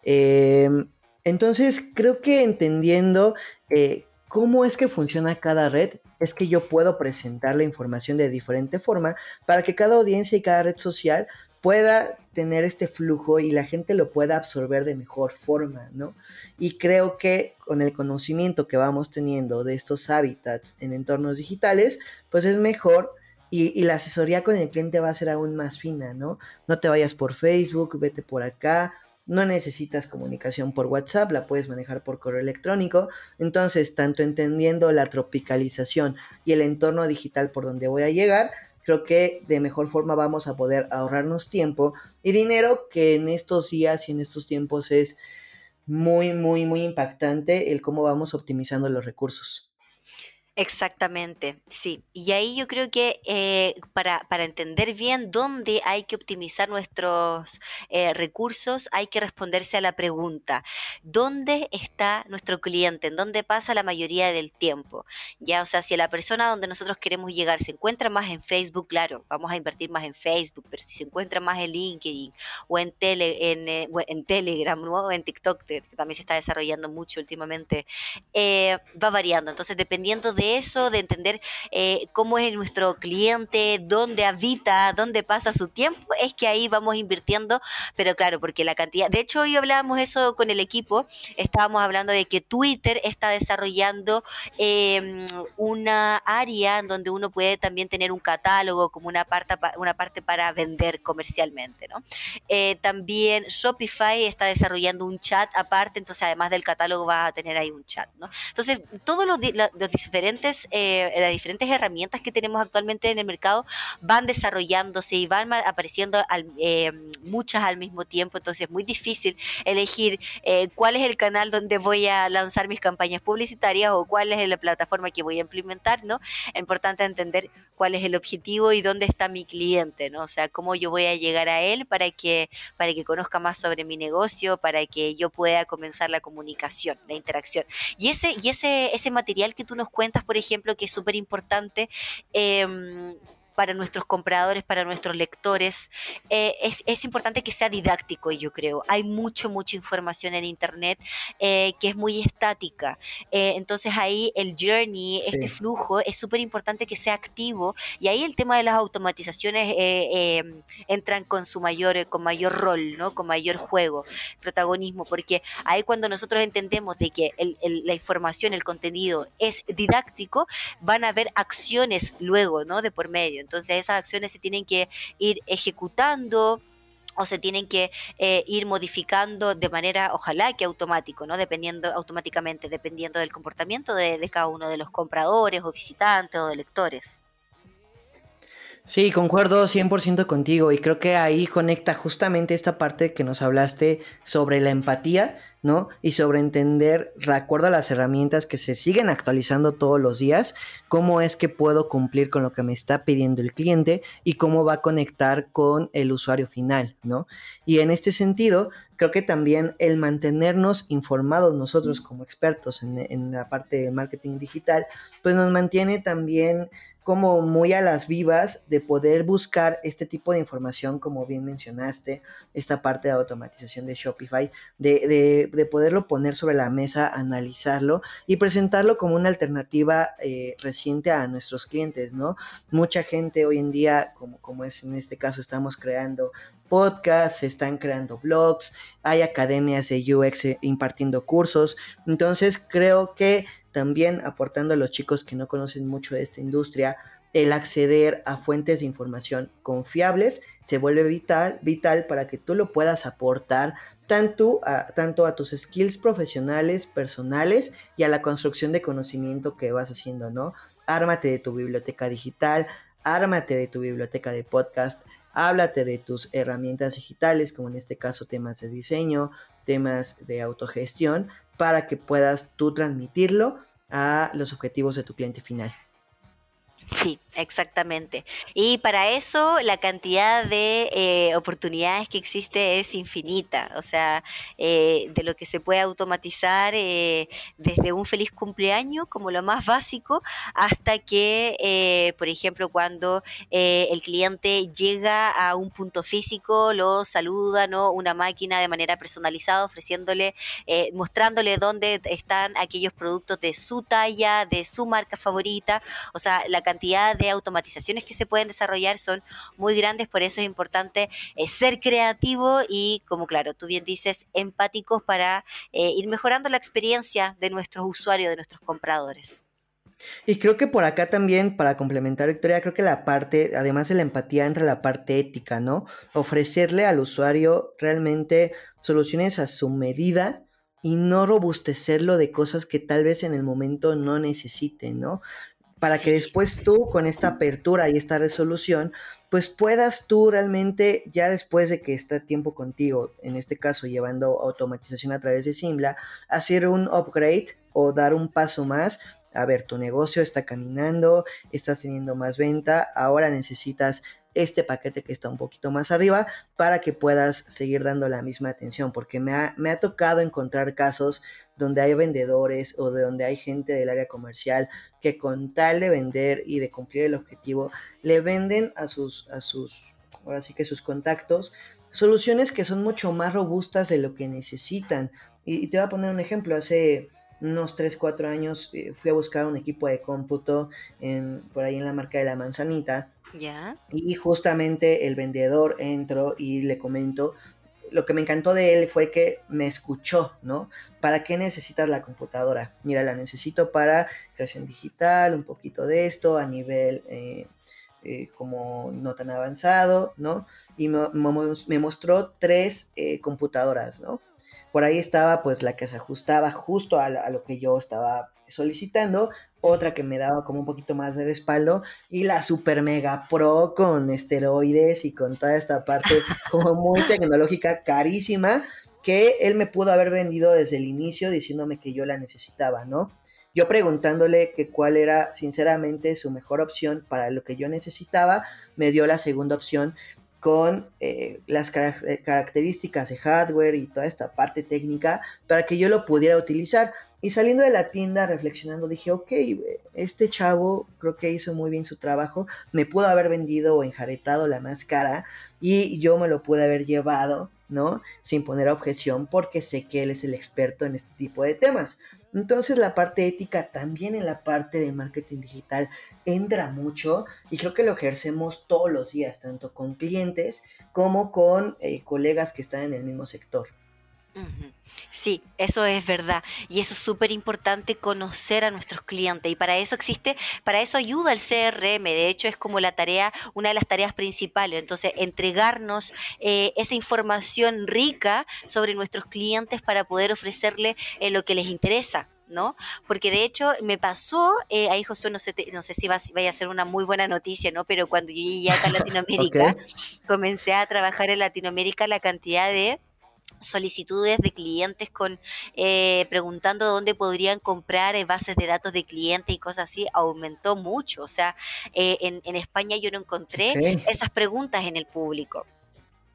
A: Em, entonces creo que entendiendo eh, cómo es que funciona cada red, es que yo puedo presentar la información de diferente forma para que cada audiencia y cada red social pueda tener este flujo y la gente lo pueda absorber de mejor forma, ¿no? Y creo que con el conocimiento que vamos teniendo de estos hábitats en entornos digitales, pues es mejor y, la asesoría con el cliente va a ser aún más fina, ¿no? No te vayas por Facebook, vete por acá, no necesitas comunicación por WhatsApp, la puedes manejar por correo electrónico. Entonces, tanto entendiendo la tropicalización y el entorno digital por donde voy a llegar, creo que de mejor forma vamos a poder ahorrarnos tiempo y dinero que en estos días y en estos tiempos es muy, muy, muy impactante el cómo vamos optimizando los recursos.
B: Exactamente, sí. Y ahí yo creo que eh, para, para, entender bien dónde hay que optimizar nuestros eh, recursos, hay que responderse a la pregunta, ¿dónde está nuestro cliente? ¿En dónde pasa la mayoría del tiempo? Ya, o sea, si la persona donde nosotros queremos llegar se encuentra más en Facebook, claro, vamos a invertir más en Facebook, pero si se encuentra más en LinkedIn o en, tele, en, eh, en Telegram o en TikTok, que también se está desarrollando mucho últimamente, va variando. Entonces, dependiendo de eso, de entender eh, cómo es nuestro cliente, dónde habita, dónde pasa su tiempo, es que ahí vamos invirtiendo, pero claro, porque la cantidad, de hecho hoy hablábamos eso con el equipo, estábamos hablando de que Twitter está desarrollando em, una área en donde uno puede también tener un catálogo como una parte, una parte para vender comercialmente, ¿no? Eh, también Shopify está desarrollando un chat aparte, entonces además del catálogo va a tener ahí un chat, ¿no? Entonces, todos los diferentes eh, las diferentes herramientas que tenemos actualmente en el mercado van desarrollándose y van apareciendo eh, muchas al mismo tiempo, entonces es muy difícil elegir eh, cuál es el canal donde voy a lanzar mis campañas publicitarias o cuál es la plataforma que voy a implementar, ¿no? Es importante entender cuál es el objetivo y dónde está mi cliente, ¿no? O sea, cómo yo voy a llegar a él para que, para que conozca más sobre mi negocio, para que yo pueda comenzar la comunicación, la interacción. Y ese, y ese, ese material que tú nos cuentas, por ejemplo, que es súper importante, em, para nuestros compradores, para nuestros lectores. Eh, es, importante que sea didáctico, yo creo. Hay mucho, mucha información en Internet eh, que es muy estática. Eh, entonces ahí el journey, este flujo, es súper importante que sea activo y ahí el tema de las automatizaciones entran con su mayor, con mayor rol, ¿no? con mayor juego, protagonismo, porque ahí cuando nosotros entendemos de que la información, el contenido es didáctico, van a haber acciones luego, ¿no? De por medio. Entonces esas acciones se tienen que ir ejecutando o se tienen que eh, ir modificando de manera, ojalá que automático, ¿no? Dependiendo, automáticamente, dependiendo del comportamiento de, de cada uno de los compradores o visitantes o de lectores.
A: Sí, concuerdo 100% contigo y creo que ahí conecta justamente esta parte que nos hablaste sobre la empatía, Y sobre entender, de acuerdo a las herramientas que se siguen actualizando todos los días, cómo es que puedo cumplir con lo que me está pidiendo el cliente y cómo va a conectar con el usuario final, ¿no? Y en este sentido, creo que también el mantenernos informados nosotros como expertos en, en la parte de marketing digital, pues nos mantiene también como muy a las vivas de poder buscar este tipo de información, como bien mencionaste, esta parte de automatización de Shopify, de, de, poderlo poner sobre la mesa, analizarlo y presentarlo como una alternativa eh, reciente a nuestros clientes, ¿no? Mucha gente hoy en día, como, como es en este caso, estamos creando podcasts, se están creando blogs, hay academias de UX impartiendo cursos, entonces creo que también aportando a los chicos que no conocen mucho de esta industria, el acceder a fuentes de información confiables se vuelve vital, vital para que tú lo puedas aportar tanto a, tanto a tus skills profesionales, personales y a la construcción de conocimiento que vas haciendo, ¿no? Ármate de tu biblioteca digital, ármate de tu biblioteca de podcast, háblate de tus herramientas digitales, como en este caso temas de diseño, temas de autogestión, para que puedas tú transmitirlo a los objetivos de tu cliente final.
B: Sí, exactamente. Y para eso la cantidad de eh, oportunidades que existe es infinita. O sea, eh, de lo que se puede automatizar eh, desde un feliz cumpleaños como lo más básico hasta que, por ejemplo, cuando el cliente llega a un punto físico, lo saluda, ¿no? Una máquina de manera personalizada, ofreciéndole, mostrándole dónde están aquellos productos de su talla, de su marca favorita. O sea, la cantidad de automatizaciones que se pueden desarrollar son muy grandes, por eso es importante eh, ser creativo y, como claro, tú bien dices, empáticos para eh, ir mejorando la experiencia de nuestros usuarios, de nuestros compradores.
A: Y creo que por acá también, para complementar, Victoria, creo que la parte, además de la empatía, entra la parte ética, ¿no? Ofrecerle al usuario realmente soluciones a su medida y no robustecerlo de cosas que tal vez en el momento no necesiten, ¿no? Para que después tú con esta apertura y esta resolución, pues puedas tú realmente, ya después de que está tiempo contigo, en este caso llevando automatización a través de Simla, hacer un upgrade o dar un paso más. A ver, tu negocio está caminando, estás teniendo más venta, ahora necesitas este paquete que está un poquito más arriba para que puedas seguir dando la misma atención, porque me ha, me ha tocado encontrar casos donde hay vendedores o de donde hay gente del área comercial que con tal de vender y de cumplir el objetivo, le venden a sus, a sus, ahora sí que sus contactos, soluciones que son mucho más robustas de lo que necesitan. Y, te voy a poner un ejemplo, hace unos 3, 4 años eh, fui a buscar un equipo de cómputo por ahí en la marca de la manzanita. Y justamente el vendedor entró y le comento, lo que me encantó de él fue que me escuchó, ¿no? ¿Para qué necesitas la computadora? Mira, la necesito para creación digital, un poquito de esto a nivel eh, eh, como no tan avanzado, ¿no? Y me, mostró tres eh, computadoras, ¿no? Por ahí estaba pues la que se ajustaba justo a lo que yo estaba solicitando, otra que me daba como un poquito más de respaldo y la super mega pro con esteroides y con toda esta parte como muy tecnológica carísima que él me pudo haber vendido desde el inicio diciéndome que yo la necesitaba, ¿no? Yo preguntándole que cuál era sinceramente su mejor opción para lo que yo necesitaba, me dio la segunda opción con eh, las eh, características de hardware y toda esta parte técnica para que yo lo pudiera utilizar. Y saliendo de la tienda reflexionando dije, ok, este chavo creo que hizo muy bien su trabajo, me pudo haber vendido o enjaretado la más cara y yo me lo pude haber llevado, ¿no? Sin poner objeción porque sé que él es el experto en este tipo de temas. Entonces la parte ética también en la parte de marketing digital entra mucho y creo que lo ejercemos todos los días, tanto con clientes como con eh, colegas que están en el mismo sector.
B: Sí, eso es verdad. Y eso es súper importante conocer a nuestros clientes. Y para eso existe, para eso ayuda el CRM. De hecho, es como la tarea, una de las tareas principales. Entonces, entregarnos eh, esa información rica sobre nuestros clientes para poder ofrecerle eh, lo que les interesa. ¿no? Porque de hecho me pasó, eh, ahí Josué, no sé, no sé si va, vaya a ser una muy buena noticia, ¿no? Pero cuando yo llegué acá a Latinoamérica, comencé a trabajar en Latinoamérica la cantidad de solicitudes de clientes con eh, preguntando dónde podrían comprar eh, bases de datos de clientes y cosas así aumentó mucho. O sea eh, en, en, España yo no encontré esas preguntas en el público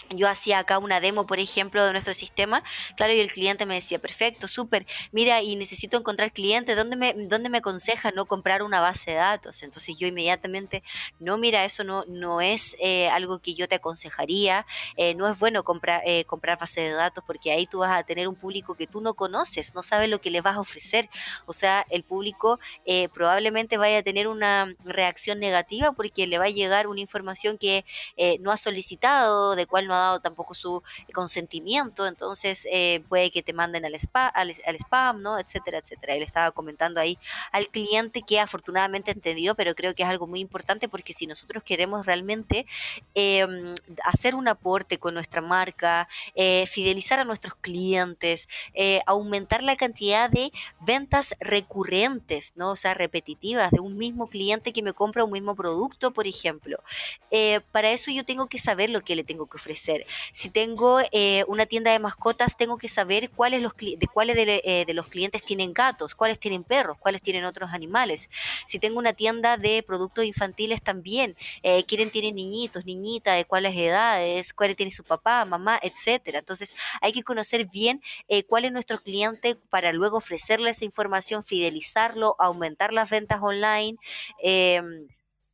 B: yo hacía acá una demo, por ejemplo, de nuestro sistema, claro, y el cliente me decía, perfecto, súper, mira, y necesito encontrar clientes, ¿dónde me, dónde me aconseja no comprar una base de datos? Entonces yo inmediatamente, no, mira, eso no, no es eh, algo que yo te aconsejaría, eh, no es bueno comprar, eh, comprar base de datos porque ahí tú vas a tener un público que tú no conoces, no sabes lo que le vas a ofrecer, o sea, el público probablemente vaya a tener una reacción negativa porque le va a llegar una información que no ha solicitado, de cual no ha dado tampoco su consentimiento, entonces eh, puede que te manden al, spa, al, spam, ¿no? Etcétera, etcétera. Él estaba comentando ahí al cliente que afortunadamente entendió, pero creo que es algo muy importante porque si nosotros queremos realmente em, hacer un aporte con nuestra marca, eh, fidelizar a nuestros clientes, eh, aumentar la cantidad de ventas recurrentes, ¿no? O sea, repetitivas de un mismo cliente que me compra un mismo producto, por ejemplo. Eh, para eso yo tengo que saber lo que le tengo que ofrecer. Si tengo eh, una tienda de mascotas, tengo que saber cuáles, los, de cuáles eh, de, los clientes tienen gatos, cuáles tienen perros, cuáles tienen otros animales. Si tengo una tienda de productos infantiles también, quieren tienen niñitos, niñitas, de cuáles edades, cuáles tiene su papá, mamá, etcétera. Entonces hay que conocer bien cuál es nuestro cliente para luego ofrecerle esa información, fidelizarlo, aumentar las ventas online. Em,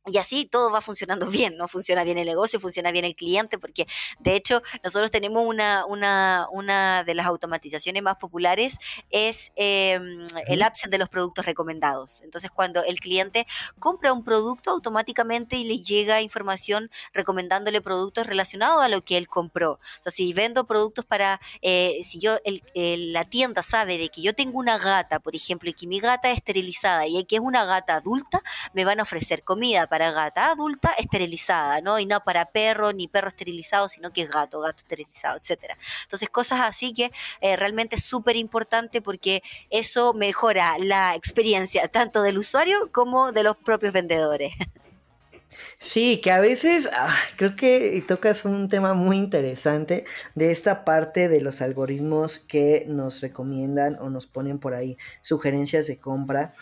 B: y así todo va funcionando bien, ¿no? Funciona bien el negocio, funciona bien el cliente, porque de hecho nosotros tenemos una, una, una de las automatizaciones más populares, es em, el upsell de los productos recomendados. Entonces cuando el cliente compra un producto, automáticamente le llega información recomendándole productos relacionados a lo que él compró. O sea, si vendo productos para, eh, si yo, el, la tienda sabe de que yo tengo una gata, por ejemplo, y que mi gata es esterilizada y que es una gata adulta, me van a ofrecer comida para gata adulta esterilizada, ¿no? Y no para perro ni perro esterilizado, sino que es gato, gato esterilizado, etcétera. Entonces, cosas así que eh, realmente es súper importante porque eso mejora la experiencia tanto del usuario como de los propios vendedores.
A: Sí, que a veces ah, creo que tocas un tema muy interesante de esta parte de los algoritmos que nos recomiendan o nos ponen por ahí sugerencias de compra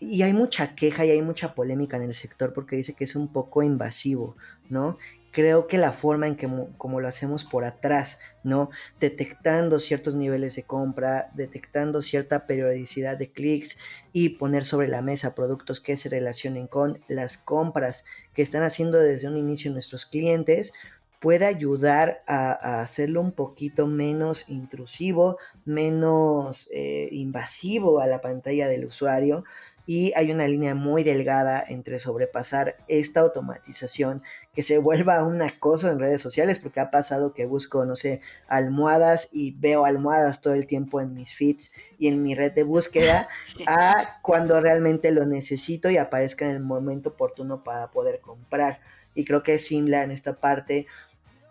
A: y hay mucha queja y hay mucha polémica en el sector porque dice que es un poco invasivo, ¿no? Creo que la forma en que como lo hacemos por atrás, ¿no? Detectando ciertos niveles de compra, detectando cierta periodicidad de clics y poner sobre la mesa productos que se relacionen con las compras que están haciendo desde un inicio nuestros clientes, puede ayudar a, hacerlo un poquito menos intrusivo, menos eh, invasivo a la pantalla del usuario y hay una línea muy delgada entre sobrepasar esta automatización que se vuelva un acoso en redes sociales porque ha pasado que busco, no sé, almohadas y veo almohadas todo el tiempo en mis feeds y en mi red de búsqueda a cuando realmente lo necesito y aparezca en el momento oportuno para poder comprar. Y creo que Simla en esta parte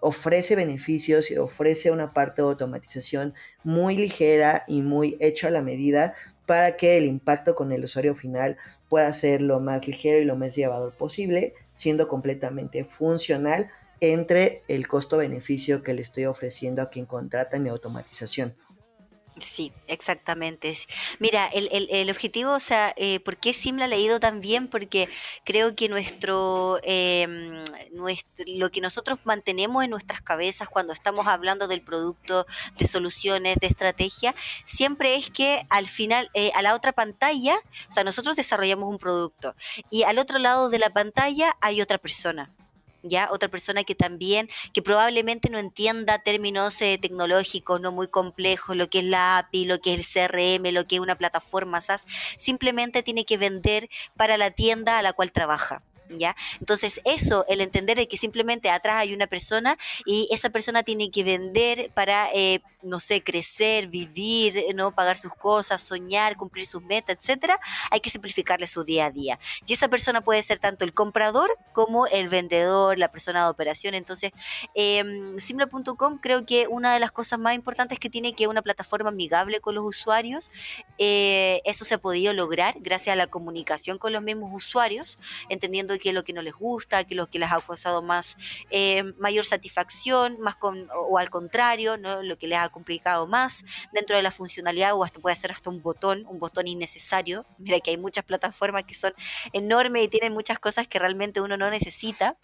A: ofrece beneficios y ofrece una parte de automatización muy ligera y muy hecha a la medida para que el impacto con el usuario final pueda ser lo más ligero y lo más llevador posible, siendo completamente funcional entre el costo-beneficio que le estoy ofreciendo a quien contrata mi automatización.
B: Sí, exactamente. Mira, el, el, objetivo, o sea, eh, ¿por qué Simla ha leído tan bien? Porque creo que nuestro, em, nuestro, lo que nosotros mantenemos en nuestras cabezas cuando estamos hablando del producto, de soluciones, de estrategia, siempre es que al final, eh, a la otra pantalla, o sea, nosotros desarrollamos un producto y al otro lado de la pantalla hay otra persona ya otra persona que también que probablemente no entienda términos eh, tecnológicos no muy complejos lo que es la API lo que es el CRM lo que es una plataforma simplemente tiene que vender para la tienda a la cual trabaja Entonces eso, el entender de que simplemente atrás hay una persona y esa persona tiene que vender para, eh, no sé, crecer, vivir, ¿no? Pagar sus cosas, soñar, cumplir sus metas, etcétera, hay que simplificarle su día a día. Y esa persona puede ser tanto el comprador como el vendedor, la persona de operación. Entonces, eh, simple.com creo que una de las cosas más importantes que tiene que una plataforma amigable con los usuarios, eh, eso se ha podido lograr gracias a la comunicación con los mismos usuarios, entendiendo qué es lo que no les gusta, qué es lo que les ha causado más eh, mayor satisfacción, más con, o, al contrario, ¿no? lo que les ha complicado más dentro de la funcionalidad o hasta puede ser hasta un botón, un botón innecesario. Mira que hay muchas plataformas que son enormes y tienen muchas cosas que realmente uno no necesita.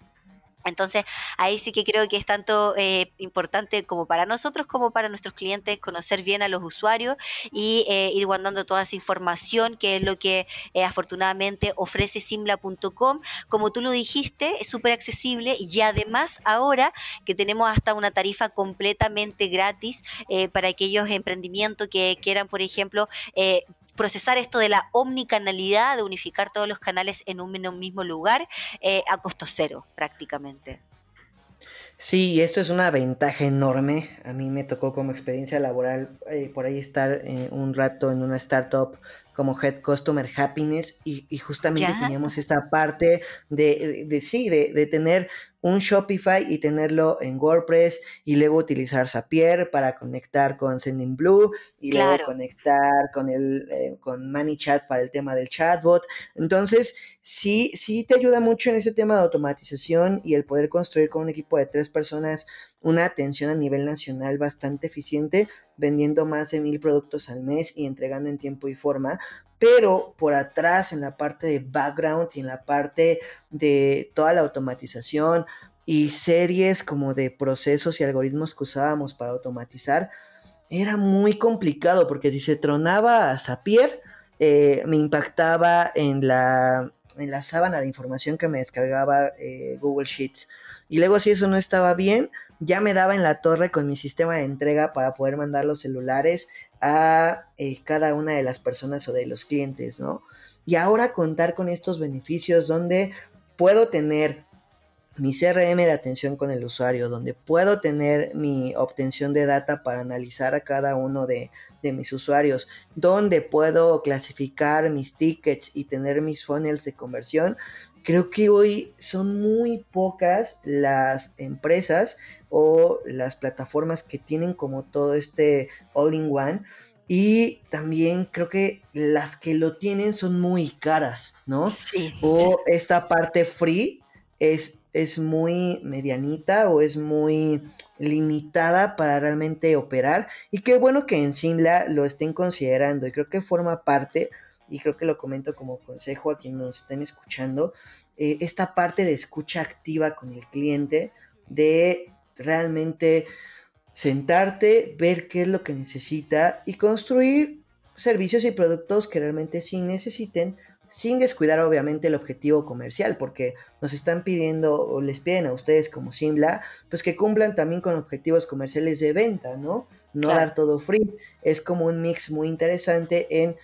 B: Entonces, ahí sí que creo que es tanto eh, importante como para nosotros como para nuestros clientes conocer bien a los usuarios y eh, ir guardando toda esa información, que es lo que eh, afortunadamente ofrece simla.com. Como tú lo dijiste, es súper accesible y además ahora que tenemos hasta una tarifa completamente gratis para aquellos emprendimientos que quieran, por ejemplo, procesar esto de la omnicanalidad, de unificar todos los canales en un mismo lugar, eh, a costo cero prácticamente.
A: Sí, esto es una ventaja enorme. A mí me tocó como experiencia laboral eh, por ahí estar eh, un rato en una startup como Head Customer Happiness y, justamente teníamos esta parte de, de, sí, de, de, tener un Shopify y tenerlo en WordPress y luego utilizar Zapier para conectar con Sendinblue y luego conectar con el eh, con ManyChat para el tema del chatbot. Entonces, sí, sí te ayuda mucho en ese tema de automatización y el poder construir con un equipo de tres personas una atención a nivel nacional bastante eficiente, vendiendo más de mil productos al mes y entregando en tiempo y forma, pero por atrás en la parte de background y en la parte de toda la automatización y series como de procesos y algoritmos que usábamos para automatizar, era muy complicado porque si se tronaba a Zapier, eh, me impactaba en la, en la sábana de información que me descargaba eh, Google Sheets. Y luego si eso no estaba bien, ya me daba en la torre con mi sistema de entrega para poder mandar los celulares a eh, cada una de las personas o de los clientes, ¿no? Y ahora contar con estos beneficios donde puedo tener mi CRM de atención con el usuario, donde puedo tener mi obtención de data para analizar a cada uno de, de mis usuarios, donde puedo clasificar mis tickets y tener mis funnels de conversión, creo que hoy son muy pocas las empresas o las plataformas que tienen como todo este all-in-one. Y también creo que las que lo tienen son muy caras, ¿no? Sí. O esta parte free es, es muy medianita o es muy limitada para realmente operar. Y qué bueno que en Simla lo estén considerando. Y creo que forma parte, y creo que lo comento como consejo a quienes nos estén escuchando, eh, esta parte de escucha activa con el cliente, de realmente sentarte, ver qué es lo que necesita y construir servicios y productos que realmente sí necesiten, sin descuidar obviamente el objetivo comercial, porque nos están pidiendo o les piden a ustedes como Simla, pues que cumplan también con objetivos comerciales de venta, ¿no? No dar todo free. Es como un mix muy interesante en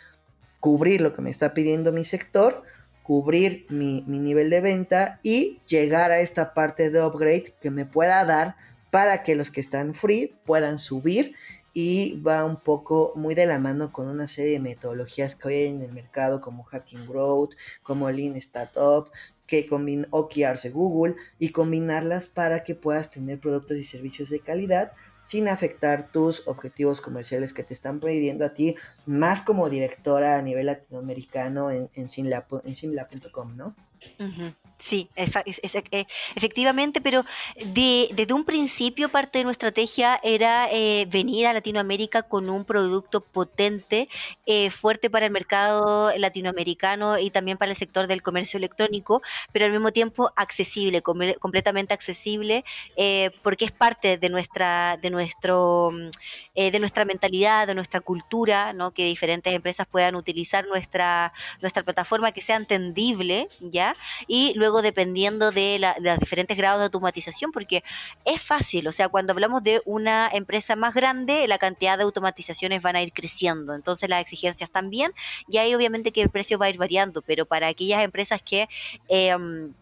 A: cubrir lo que me está pidiendo mi sector, cubrir mi, nivel de venta y llegar a esta parte de upgrade que me pueda dar para que los que están free puedan subir y va un poco muy de la mano con una serie de metodologías que hay en el mercado como Hacking Growth, como Lean Startup, que OKRs de Google y combinarlas para que puedas tener productos y servicios de calidad sin afectar tus objetivos comerciales que te están pidiendo a ti, más como directora a nivel latinoamericano en, en ¿no?
B: Sí, eh, efectivamente, pero desde un principio parte de nuestra estrategia era eh, venir a Latinoamérica con un producto potente, eh, fuerte para el mercado latinoamericano y también para el sector del comercio electrónico, pero al mismo tiempo accesible, completamente accesible, porque es parte de nuestra, de nuestro, de nuestra mentalidad, de nuestra cultura, ¿no? que diferentes empresas puedan utilizar nuestra, nuestra plataforma que sea entendible, ¿ya? Y luego dependiendo de, los diferentes grados de automatización, porque es fácil, o sea, cuando hablamos de una empresa más grande, la cantidad de automatizaciones van a ir creciendo, entonces las exigencias también, y ahí obviamente que el precio va a ir variando, pero para aquellas empresas que... Em,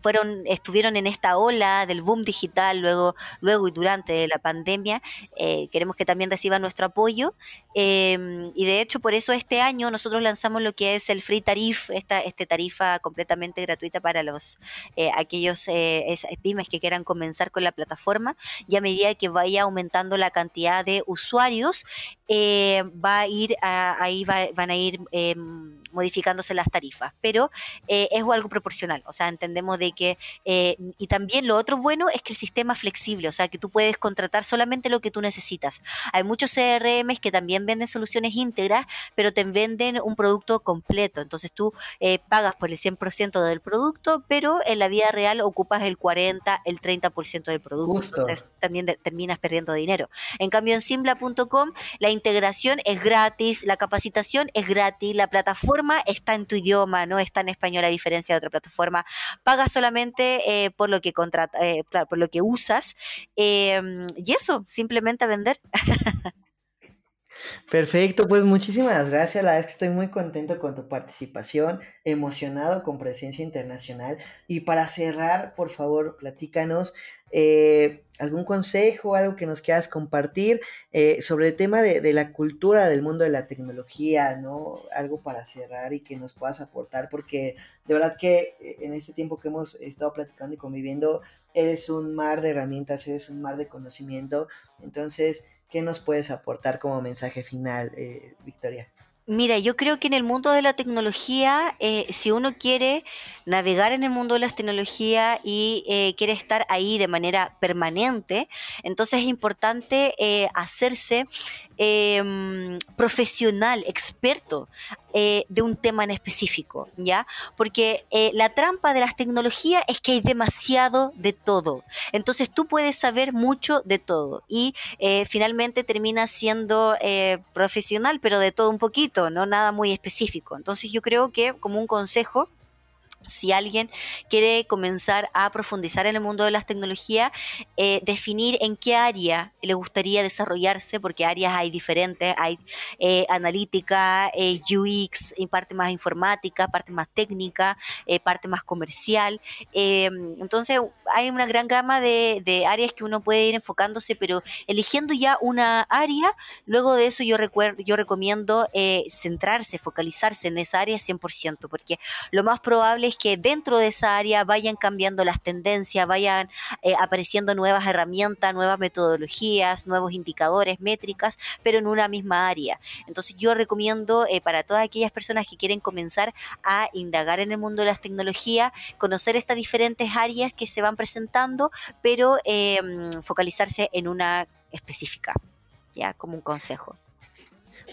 B: fueron, estuvieron en esta ola del boom digital luego, luego y durante la pandemia. Eh, queremos que también reciban nuestro apoyo. Em, y de hecho, por eso este año nosotros lanzamos lo que es el Free Tarif, esta este tarifa completamente gratuita para los eh, aquellos eh, pymes que quieran comenzar con la plataforma. Y a medida que vaya aumentando la cantidad de usuarios, va a ir ahí van a ir em, modificándose las tarifas. Pero es algo proporcional. O sea, entendemos de que, eh, y también lo otro bueno es que el sistema es flexible, o sea, que tú puedes contratar solamente lo que tú necesitas. Hay muchos CRMs que también venden soluciones íntegras, pero te venden un producto completo, entonces tú eh, pagas por el 100% del producto, pero en la vida real ocupas el 40, el 30% del producto, entonces también terminas perdiendo dinero. En cambio, en Simla.com la integración es gratis, la capacitación es gratis, la plataforma está en tu idioma, no está en español a diferencia de otra plataforma pagas solamente eh, por lo que contrata, eh, por lo que usas. Em, y eso, simplemente vender.
A: Perfecto, pues muchísimas gracias. La verdad es que estoy muy contento con tu participación, emocionado con presencia internacional. Y para cerrar, por favor, platícanos eh, algún consejo, algo que nos quieras compartir eh, sobre el tema de, la cultura del mundo de la tecnología, ¿no? Algo para cerrar y que nos puedas aportar, porque de verdad que eh, en este tiempo que hemos estado platicando y conviviendo, eres un mar de herramientas, eres un mar de conocimiento. Entonces, ¿Qué nos puedes aportar como mensaje final, eh, Victoria?
B: Mira, yo creo que en el mundo de la tecnología, eh, si uno quiere navegar en el mundo de las tecnologías y eh, quiere estar ahí de manera permanente, entonces es importante eh, hacerse em, profesional, experto de un tema en específico, ¿ya? Porque la trampa de las tecnologías es que hay demasiado de todo. Entonces tú puedes saber mucho de todo y finalmente terminas siendo profesional, pero de todo un poquito no nada muy específico. Entonces yo creo que como un consejo si alguien quiere comenzar a profundizar en el mundo de las tecnologías, eh, definir en qué área le gustaría desarrollarse, porque áreas hay diferentes, hay eh, analítica, eh, UX, parte más informática, parte más técnica, parte más comercial. entonces hay una gran gama de, áreas que uno puede ir enfocándose, pero eligiendo ya una área, luego de eso yo, yo recomiendo centrarse, focalizarse en esa área 100%, porque lo más probable es que dentro de esa área vayan cambiando las tendencias, vayan eh, apareciendo nuevas herramientas, nuevas metodologías, nuevos indicadores, métricas, pero en una misma área. Entonces yo recomiendo eh, para todas aquellas personas que quieren comenzar a indagar en el mundo de las tecnologías, conocer estas diferentes áreas que se van presentando, pero em, focalizarse en una específica, ya como un consejo.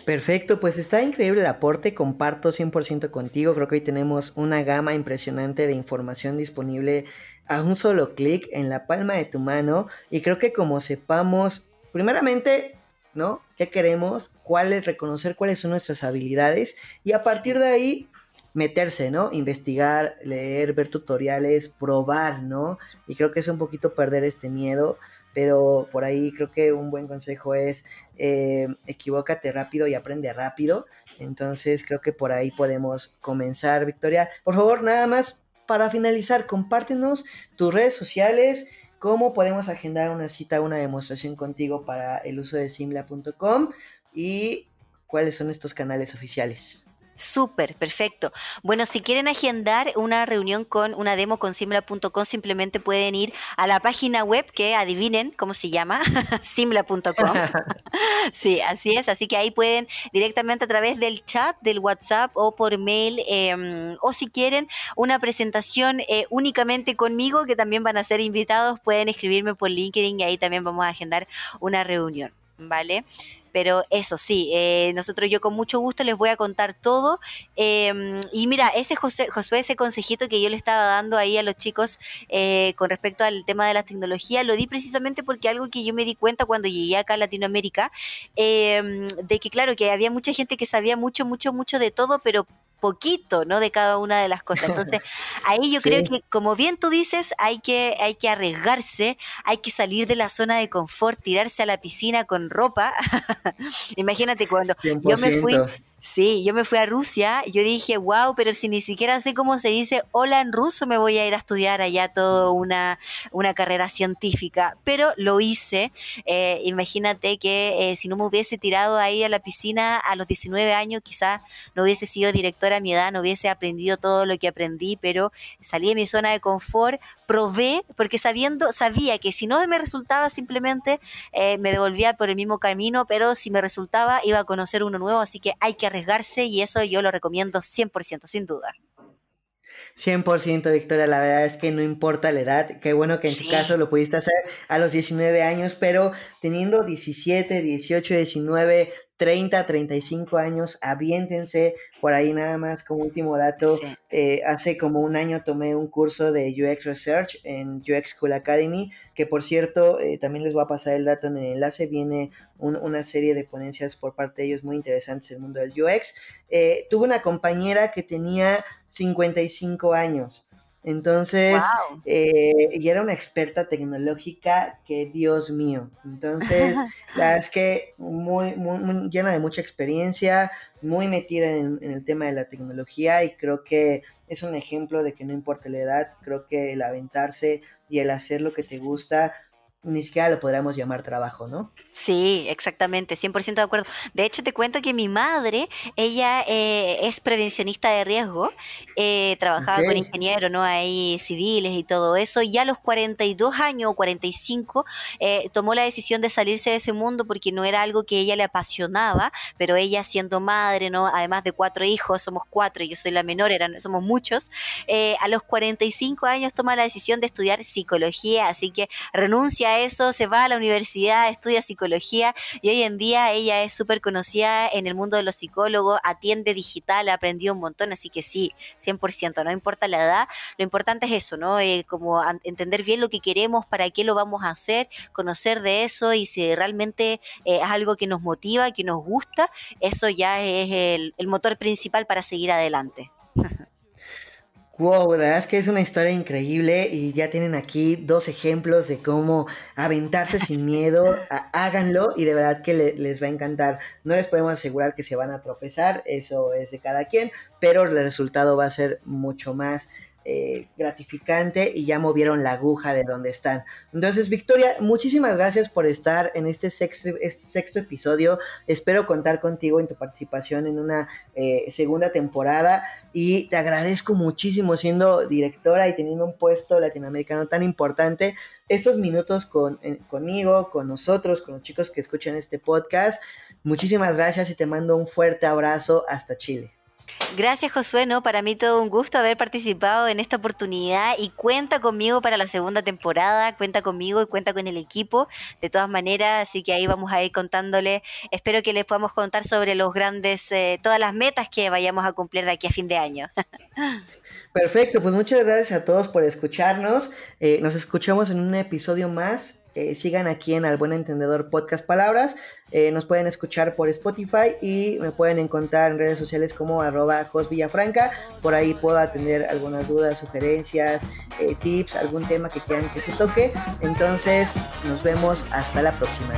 A: Perfecto, pues está increíble el aporte, comparto 100% contigo, creo que hoy tenemos una gama impresionante de información disponible a un solo clic en la palma de tu mano y creo que como sepamos, primeramente, ¿no? ¿Qué queremos? ¿Cuáles? Reconocer cuáles son nuestras habilidades y a partir de ahí meterse, ¿no? Investigar, leer, ver tutoriales, probar, ¿no? Y creo que es un poquito perder este miedo pero por ahí creo que un buen consejo es eh, equivócate rápido y aprende rápido. Entonces creo que por ahí podemos comenzar, Victoria. Por favor, nada más para finalizar, compártenos tus redes sociales, cómo podemos agendar una cita, una demostración contigo para el uso de simla.com y cuáles son estos canales oficiales.
B: Súper, perfecto. Bueno, si quieren agendar una reunión con una demo con simla.com, simplemente pueden ir a la página web que adivinen cómo se llama, simla.com. sí, así es. Así que ahí pueden directamente a través del chat, del WhatsApp o por mail, em, o si quieren una presentación eh, únicamente conmigo, que también van a ser invitados, pueden escribirme por LinkedIn y ahí también vamos a agendar una reunión. ¿Vale? Pero eso sí, eh, nosotros yo con mucho gusto les voy a contar todo. Em, y mira, ese José, Josué, ese consejito que yo le estaba dando ahí a los chicos eh, con respecto al tema de la tecnología, lo di precisamente porque algo que yo me di cuenta cuando llegué acá a Latinoamérica, em, de que claro, que había mucha gente que sabía mucho, mucho, mucho de todo, pero poquito, ¿no? De cada una de las cosas. Entonces, ahí yo creo que, como bien tú dices, hay que, hay que arriesgarse, hay que salir de la zona de confort, tirarse a la piscina con ropa. Imagínate cuando yo me fui Sí, yo me fui a Rusia, yo dije, wow, pero si ni siquiera sé cómo se dice hola en ruso, me voy a ir a estudiar allá toda una, una carrera científica. Pero lo hice. Eh, imagínate que eh, si no me hubiese tirado ahí a la piscina a los 19 años, quizás no hubiese sido directora a mi edad, no hubiese aprendido todo lo que aprendí, pero salí de mi zona de confort, probé, porque sabiendo, sabía que si no me resultaba simplemente eh, me devolvía por el mismo camino, pero si me resultaba iba a conocer uno nuevo, así que hay que arriesgarse y eso yo lo recomiendo 100%, sin duda.
A: 100% Victoria, la verdad es que no importa la edad, qué bueno que en tu caso lo pudiste hacer a los 19 años, pero teniendo 17, 18, 19, 30, 35 años, aviéntense por ahí nada más como último dato. Eh, hace como un año tomé un curso de UX Research en UX School Academy, que por cierto, eh, también les voy a pasar el dato en el enlace, viene una serie de ponencias por parte de ellos muy interesantes en el mundo del UX. Eh, tuve una compañera que tenía 55 años Entonces, eh, y era una experta tecnológica que, Dios mío. Entonces, la verdad es que muy, muy, llena de mucha experiencia, muy metida en, en, el tema de la tecnología y creo que es un ejemplo de que no importa la edad, creo que el aventarse y el hacer lo que te gusta ni siquiera lo podríamos llamar trabajo, ¿no?
B: Sí, exactamente, 100% de acuerdo. De hecho, te cuento que mi madre, ella eh, es prevencionista de riesgo, eh, trabajaba con ingenieros, ¿no? Ahí civiles y todo eso, y a los 42 años o 45 eh, tomó la decisión de salirse de ese mundo porque no era algo que ella le apasionaba, pero ella siendo madre, ¿no? Además de cuatro hijos, somos cuatro yo soy la menor, eran, somos muchos, a los 45 años toma la decisión de estudiar psicología, así que renuncia eso, se va a la universidad, estudia psicología y hoy en día ella es súper conocida en el mundo de los psicólogos, atiende digital, ha aprendido un montón, así que sí, 100%, no importa la edad, lo importante es eso, ¿no? Eh, como entender bien lo que queremos, para qué lo vamos a hacer, conocer de eso y si realmente eh, es algo que nos motiva, que nos gusta, eso ya es el, el motor principal para seguir adelante.
A: Wow, la verdad es que es una historia increíble y ya tienen aquí dos ejemplos de cómo aventarse sin miedo. háganlo y de verdad que les va a encantar. No les podemos asegurar que se van a tropezar, eso es de cada quien, pero el resultado va a ser mucho más eh, gratificante y ya movieron la aguja de donde están. Entonces, Victoria, muchísimas gracias por estar en este sexto, sexto episodio. Espero contar contigo en tu participación en una eh, segunda temporada y te agradezco muchísimo siendo directora y teniendo un puesto latinoamericano tan importante. Estos minutos con, eh, conmigo, con nosotros, con los chicos que escuchan este podcast. Muchísimas gracias y te mando un fuerte abrazo hasta Chile.
B: Gracias Josué, no, para mí todo un gusto haber participado en esta oportunidad y cuenta conmigo para la segunda temporada, cuenta conmigo y cuenta con el equipo de todas maneras, así que ahí vamos a ir contándole, espero que les podamos contar sobre los grandes, eh, todas las metas que vayamos a cumplir de aquí a fin de año.
A: Perfecto, pues muchas gracias a todos por escucharnos, eh, nos escuchamos en un episodio más eh, sigan aquí en Al Buen Entendedor Podcast Palabras. Eh, nos pueden escuchar por Spotify y me pueden encontrar en redes sociales como arroba Villafranca. Por ahí puedo atender algunas dudas, sugerencias, eh, tips, algún tema que quieran que se toque. Entonces, nos vemos hasta la próxima.